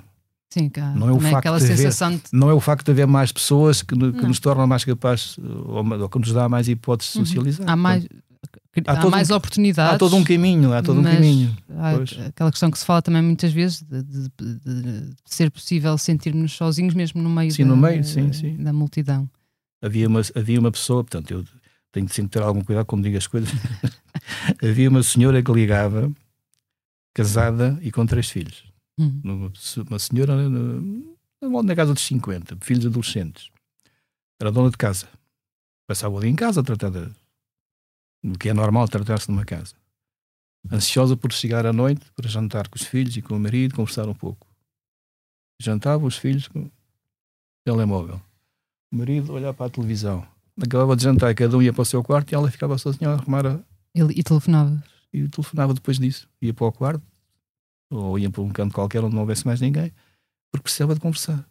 Sim, cá, não é o facto aquela de haver, sensação de... não é o facto de haver mais pessoas que, que nos torna mais capazes ou, ou, que nos dá mais hipóteses de uhum. socializar. Há mais, há, há mais um, oportunidades. Há todo um caminho, há todo um caminho. aquela questão que se fala também muitas vezes de, de, de, de ser possível sentir-nos sozinhos mesmo no meio, sim, da, no meio sim, sim. da multidão. Havia uma, havia uma pessoa, portanto, eu tenho de ter algum cuidado como digo as coisas. havia uma senhora que ligava, casada e com três filhos. Hum. Uma senhora na casa dos 50, filhos adolescentes. Era dona de casa. Passava o dia em casa, tratada o que é normal tratar-se numa casa. Ansiosa por chegar à noite para jantar com os filhos e com o marido, conversar um pouco. Jantava os filhos com o telemóvel. O marido olhava para a televisão. Acabava de jantar, cada um ia para o seu quarto e ela ficava sozinha a arrumar a... Ele, e telefonava? E telefonava depois disso. Ia para o quarto, ou ia para um canto qualquer onde não houvesse mais ninguém, porque precisava de conversar.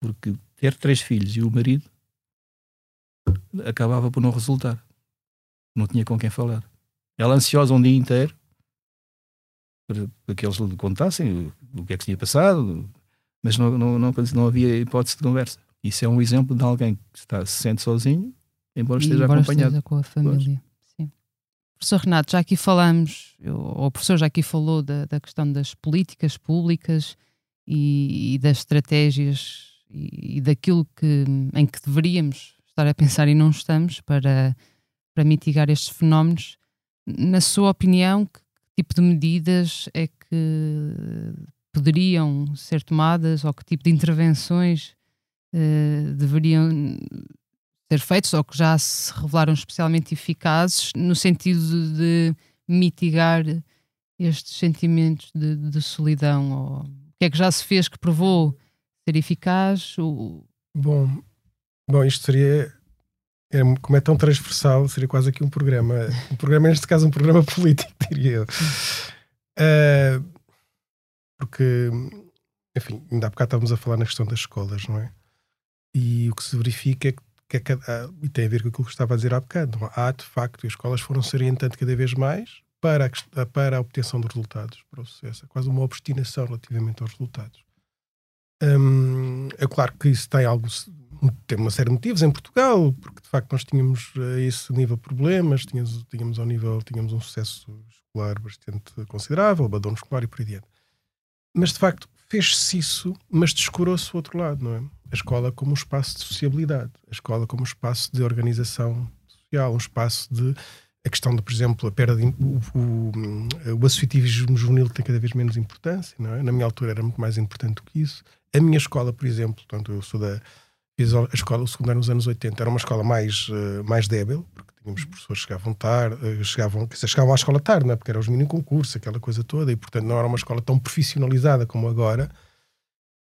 Porque ter três filhos e o marido acabava por não resultar não tinha com quem falar. Ela ansiosa um dia inteiro para que eles lhe contassem o, que é que tinha passado, mas não, não, não, não havia hipótese de conversa. Isso é um exemplo de alguém que está, se sente sozinho, embora esteja embora acompanhado. Esteja com a família. Sim. Professor Renato, já aqui falamos, ou o professor já aqui falou da, da questão das políticas públicas e, e das estratégias e, e daquilo que, em que deveríamos estar a pensar e não estamos para, para mitigar estes fenómenos. Na sua opinião, que tipo de medidas é que poderiam ser tomadas ou que tipo de intervenções uh, deveriam ser feitas ou que já se revelaram especialmente eficazes no sentido de, de mitigar estes sentimentos de, de, solidão? Ou, o que é que já se fez que provou ser eficaz? Ou... Bom, bom, isto seria é, como é tão transversal, seria quase aqui um programa. Um programa, neste caso, um programa político, diria eu. Uh, porque, enfim, ainda há bocado estávamos a falar na questão das escolas, não é? E o que se verifica é que, que é, e tem a ver com aquilo que estava a dizer há bocado, há de facto, as escolas foram se orientando cada vez mais para a, para a obtenção de resultados, para o sucesso. É quase uma obstinação relativamente aos resultados. Hum, é claro que isso tem algo tem uma série de motivos em Portugal, porque de facto nós tínhamos a eh, esse nível problemas, tínhamos, tínhamos ao nível, tínhamos um sucesso escolar bastante considerável, abandono escolar e por aí adiante. Mas de facto fez-se isso, mas descurou-se o outro lado, não é? A escola como um espaço de sociabilidade, a escola como um espaço de organização social, um espaço de a questão de, por exemplo, a perda de, o, o, o associativismo juvenil tem cada vez menos importância, não é? Na minha altura era muito mais importante do que isso. A minha escola, por exemplo, portanto, eu sou da fiz a escola secundária nos anos 80, era uma escola mais, uh, mais débil, porque tínhamos professores que chegavam tarde, uh, chegavam, que chegavam à escola tarde, não é? porque eram os mini concursos, aquela coisa toda, e portanto não era uma escola tão profissionalizada como agora.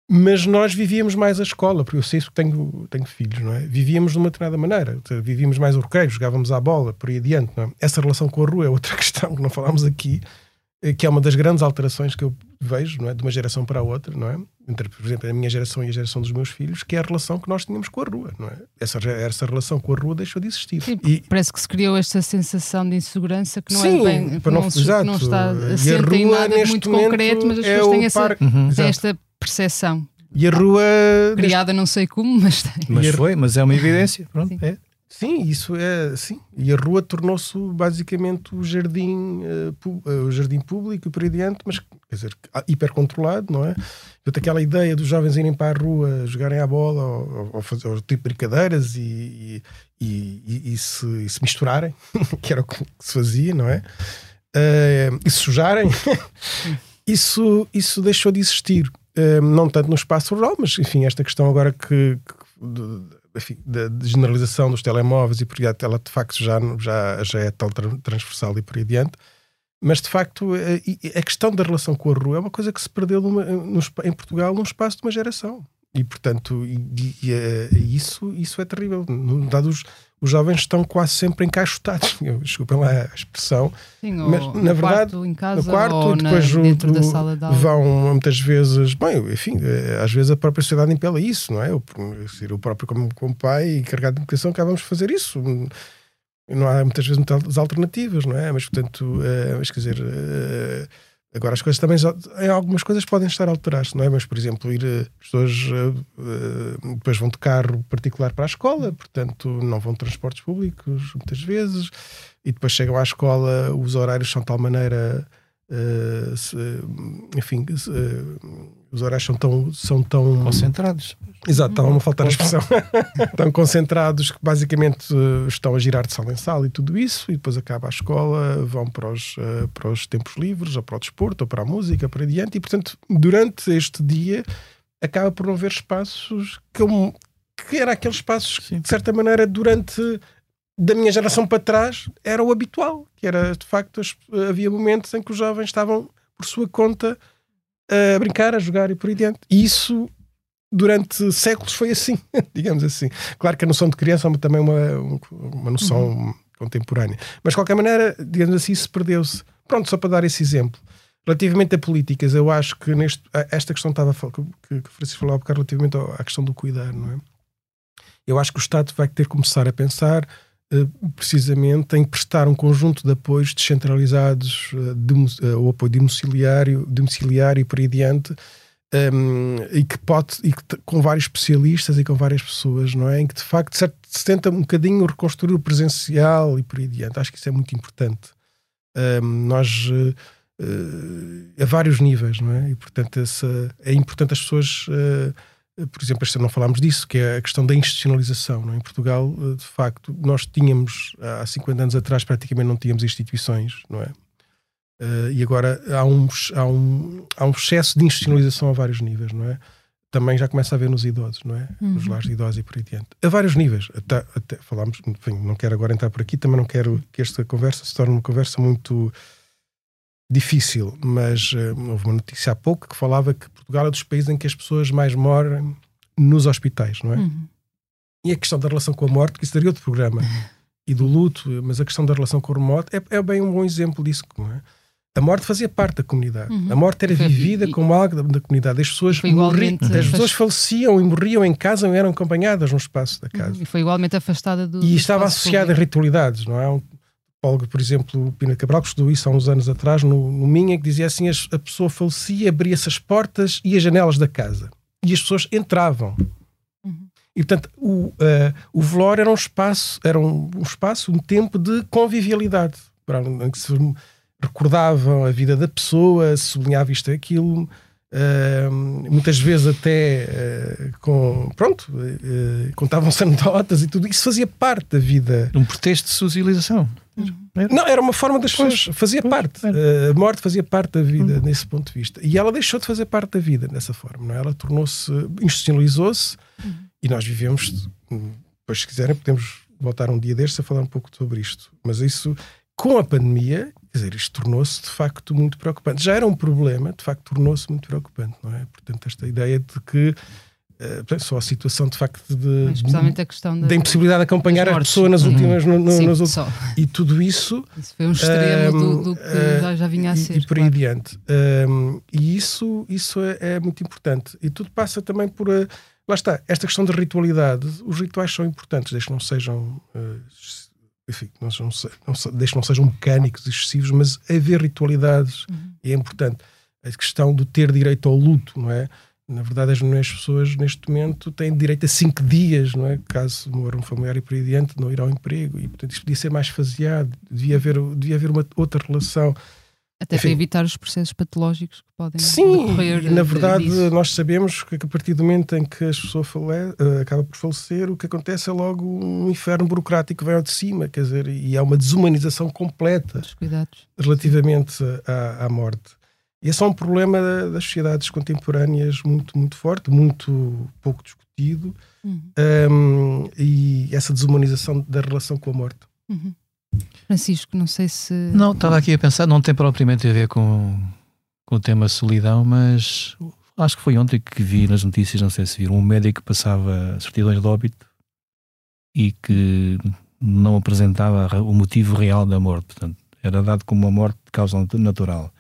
Mas nós vivíamos mais a escola, porque eu sei isso que tenho, tenho filhos, não é? Vivíamos de uma determinada maneira, vivíamos mais o recreio, jogávamos à bola, por aí adiante, é? Essa relação com a rua é outra questão que não falámos aqui, eh, que é uma das grandes alterações que eu vejo, não é? De uma geração para a outra, não é? Entre, por exemplo, a minha geração e a geração dos meus filhos, que é a relação que nós tínhamos com a rua, não é? Essa, essa relação com a rua deixou de existir. Sim, e, parece que se criou esta sensação de insegurança que não é sim, é bem, para não, não, exato, não está assente em nada muito concreto, mas as é pessoas têm, essa, uhum. têm esta percepção. E a rua. Criada não sei como, mas tem. Mas foi, mas é uma evidência. Pronto, sim. é. Sim, isso é sim. E a rua tornou-se basicamente o jardim, uh, o jardim público e por aí adiante, mas quer dizer, hipercontrolado, não é? Portanto, aquela ideia dos jovens irem para a rua, jogarem à bola ou, ou fazer ou tipo brincadeiras e, e, e, e, se, e se misturarem, que era o que se fazia, não é? Uh, e se sujarem, isso, isso deixou de existir. Uh, não tanto no espaço rural, mas enfim, esta questão agora que, que enfim, da generalização dos telemóveis e por aí ela de facto já, já, já é tão transversal e por aí adiante. Mas de facto, a, a questão da relação com a rua é uma coisa que se perdeu numa, no, em Portugal num espaço de uma geração. E portanto, e, e, e, eh, isso, isso é terrível. Dados os jovens estão quase sempre encaixotados. Desculpem lá a expressão. Sim, mas na verdade, quarto, em casa, no quarto, depois na, dentro da sala de aula. vão muitas vezes, bem, enfim, eh, às vezes a própria sociedade impela isso, não é? O, o próprio como, como pai e carregado de educação acabamos de fazer isso. Não há muitas vezes muitas alternativas, não é? Mas portanto, uh, mas, quer dizer. Uh, Agora, as coisas também, algumas coisas podem estar a alterar-se, não é? Mas, por exemplo, ir, eh, as pessoas uh, depois vão de carro particular para a escola, portanto, não vão de transportes públicos muitas vezes, e depois chegam à escola, os horários são de tal maneira enfim, os horários são tão, são tão concentrados. Exato, estão a faltar a expressão. estão concentrados que basicamente uh, estão a girar de sala em sala e tudo isso, e depois acaba a escola, vão para os, para os tempos livres, ou para o desporto, ou para a música, para adiante, e portanto, durante este dia acaba por não haver espaços que, que eram aqueles espaços que, de certa maneira, durante da minha geração para trás era o habitual, que era de facto havia momentos em que os jovens estavam por sua conta a brincar, a jogar e por aí diante. E isso durante séculos foi assim, digamos assim. Claro que a noção de criança é também uma, uma noção uhum. contemporânea. Mas de qualquer maneira, digamos assim, isso perdeu-se. Pronto, só para dar esse exemplo. Relativamente a políticas, eu acho que neste, esta questão estava que, que o Francisco falava relativamente à questão do cuidar, não é? Eu acho que o Estado vai ter que começar a pensar precisamente em prestar um conjunto de apoios descentralizados, eh, de, uh, o apoio domiciliário, domiciliário e por aí adiante, um, ehm, e que pode, e que, com vários especialistas e com várias pessoas, não é? Em que de facto se, tenta um bocadinho reconstruir o presencial e por aí adiante. Acho que isso é muito importante. Um, ehm, nós eh, a vários níveis, não é? E portanto essa, é importante as pessoas, eh, por exemplo, este, não falámos disso, que é a questão da institucionalização. Não é? Em Portugal, eh, de facto, nós tínhamos há 50 anos atrás praticamente não tínhamos instituições, não é? Uh, e agora há um, há, um, há um excesso de institucionalização a vários níveis, não é? Também já começa a ver nos idosos, não é? Uhum. Nos lares de idosos e por aí diante. A vários níveis. Até, até falámos, enfim, não quero agora entrar por aqui, também não quero que esta conversa se torne uma conversa muito difícil, mas uh, houve uma notícia há pouco que falava que Portugal é dos países em que as pessoas mais moram nos hospitais, não é? Uhum. E a questão da relação com a morte, que isso daria outro programa, e do luto, mas a questão da relação com a morte é, é bem um bom exemplo disso, não é? A morte fazia parte da comunidade. Uhum. A morte era vivida como algo da, da comunidade. As pessoas, morriam, as pessoas faleciam e morriam em casa ou eram acompanhadas no espaço da casa. E foi igualmente afastada do. E estava associada a ritualidades, não é? Psicólogo, por exemplo, o Pina Cabral, que estudou isso há uns anos atrás no, no Minha, que dizia assim: as- a pessoa falecia, abria-se as portas e as janelas da casa. E as pessoas entravam. Uhum. E, portanto, o, eh, o velório era um espaço, era um, um espaço, um tempo de convivialidade, para- em que se recordavam a vida da pessoa, se sublinhava isto e aquilo, muitas vezes até eh, com, pronto, eh, contavam-se anedotas e tudo, isso fazia parte da vida. Um pretexto de socialização. Não, era uma forma das Pois, pessoas, fazia pois, parte. era. Eh, a morte fazia parte da vida nesse ponto de vista. E ela deixou de fazer parte da vida dessa forma, não é? Ela tornou-se, institucionalizou-se e nós vivemos, hum, depois se quiserem podemos voltar um dia destes a falar um pouco sobre isto. Mas isso, com a pandemia, quer dizer, isto tornou-se de facto muito preocupante. Já era um problema, de facto tornou-se muito preocupante, não é? Portanto, esta ideia de que eh, portanto, só a situação de facto de, Especialmente a questão da. da impossibilidade de acompanhar das a mortes. pessoa nas Uhum. últimas no, no, Sim, nas só. e tudo isso Isso foi um extremo do, do que um, já, vinha a e- ser. E por aí claro. adiante. Um, e isso, isso é, é muito importante. E tudo passa também por. uh, lá está, esta questão da ritualidade. Os rituais são importantes, desde que não sejam. uh, enfim, não, sejam- não, se- desde que não sejam mecânicos excessivos, mas haver ritualidades Uhum. é importante. A questão do ter direito ao luto, não é? Na verdade, as, as pessoas neste momento têm direito a cinco dias, não é? Caso morra um familiar e por aí adiante, não ir ao emprego. E, portanto, isto podia ser mais faseado, devia haver, devia haver uma outra relação. Até para evitar os processos patológicos que podem Sim, decorrer. e, na de- verdade, disso. nós sabemos que a partir do momento em que a pessoa fale, eh, acaba por falecer, o que acontece é logo um inferno burocrático que vem ao de cima, quer dizer, e há uma desumanização completa relativamente à, à morte. E esse é um problema da- das sociedades contemporâneas muito, muito forte, muito pouco discutido, Uhum. hum, e essa desumanização da relação com a morte. Uhum. Francisco, não sei se. Não, estava aqui a pensar, não tem propriamente a ver com, com o tema solidão, mas acho que foi ontem que vi nas notícias, não sei se viram, um médico que passava certidões de óbito e que não apresentava o motivo real da morte. Portanto, era dado como uma morte de causa natural.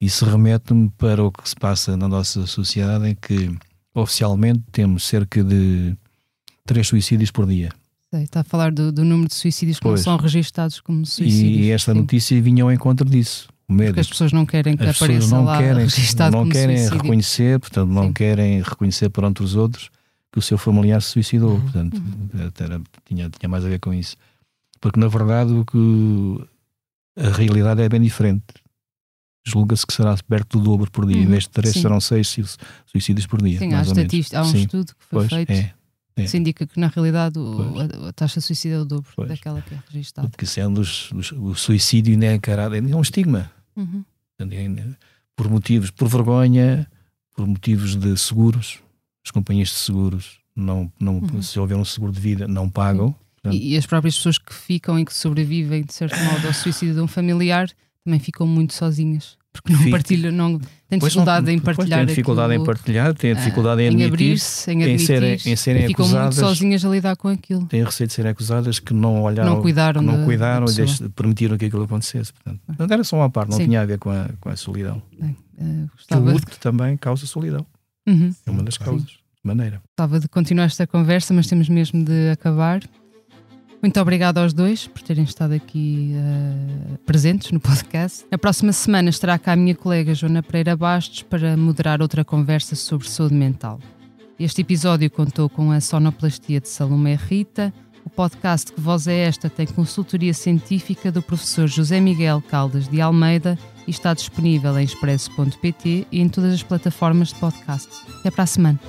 Isso remete-me para o que se passa na nossa sociedade, em que oficialmente temos cerca de três suicídios por dia. Sei, está a falar do, do número de suicídios que não Pois. são registados como suicídios. E esta Sim, notícia vinha ao encontro disso. O médico. Porque as pessoas não querem que As apareça não lá querem, registado não querem suicídio. reconhecer, portanto, não Sim. querem reconhecer perante os outros que o seu familiar se suicidou. Uhum. Portanto, até era- tinha, tinha mais a ver com isso. Porque, na verdade, o que a realidade é bem diferente. Julga-se que será perto do dobro por dia. Em Uhum, vez de três, serão seis su- suicídios por dia. Sim, há, há um Sim, estudo que foi pois, feito é. É. que indica que na realidade o- a, taxa de suicídio é o dobro Pois. daquela que é registada. Porque sendo os- os- o suicídio ainda é encarado, é um estigma. Uhum. É- por motivos, por vergonha, por motivos de seguros, as companhias de seguros não, não Uhum. se houver um seguro de vida não pagam. Portanto, E, e as próprias pessoas que ficam e que sobrevivem, de certo modo, ao suicídio de um familiar também ficam muito sozinhas. Porque não Fica. partilham, não, têm Pois não- dificuldade em pois partilhar. Têm dificuldade em aquilo, partilhar, têm ah, dificuldade em em admitir, abrir-se, em admitir. serem- em serem ficam acusadas. muito sozinhas a lidar com aquilo. têm receio de serem acusadas que não olharam, Não cuidaram que não da- cuidaram da e permitiram que aquilo acontecesse. Portanto, portanto, era só uma parte, não Sim. tinha a ver com a, com a solidão. Bem, eh, Que o luto também causa solidão. Uhum. É uma das causas, de maneira. Gostava de continuar esta conversa, mas temos mesmo de acabar. Muito obrigada aos dois por terem estado aqui eh, presentes no podcast. Na próxima semana estará cá a minha colega Joana Pereira Bastos para moderar outra conversa sobre saúde mental. Este episódio contou com a sonoplastia de Salomé Rita, O podcast Que Voz é Esta tem consultoria científica do professor José Miguel Caldas de Almeida e está disponível em expresso.pt e em todas as plataformas de podcast. Até para a semana.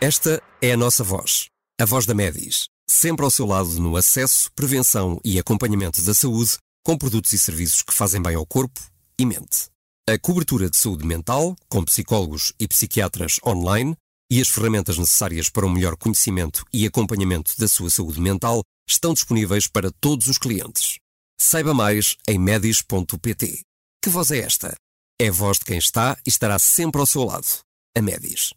Esta é a nossa voz, a voz da Medis, sempre ao seu lado no acesso, prevenção e acompanhamento da saúde, com produtos e serviços que fazem bem ao corpo e mente. A cobertura de saúde mental, com psicólogos e psiquiatras online, e as ferramentas necessárias para um melhor conhecimento e acompanhamento da sua saúde mental estão disponíveis para todos os clientes. Saiba mais em medis.pt. Que voz é esta? É a voz de quem está e estará sempre ao seu lado. A Medis.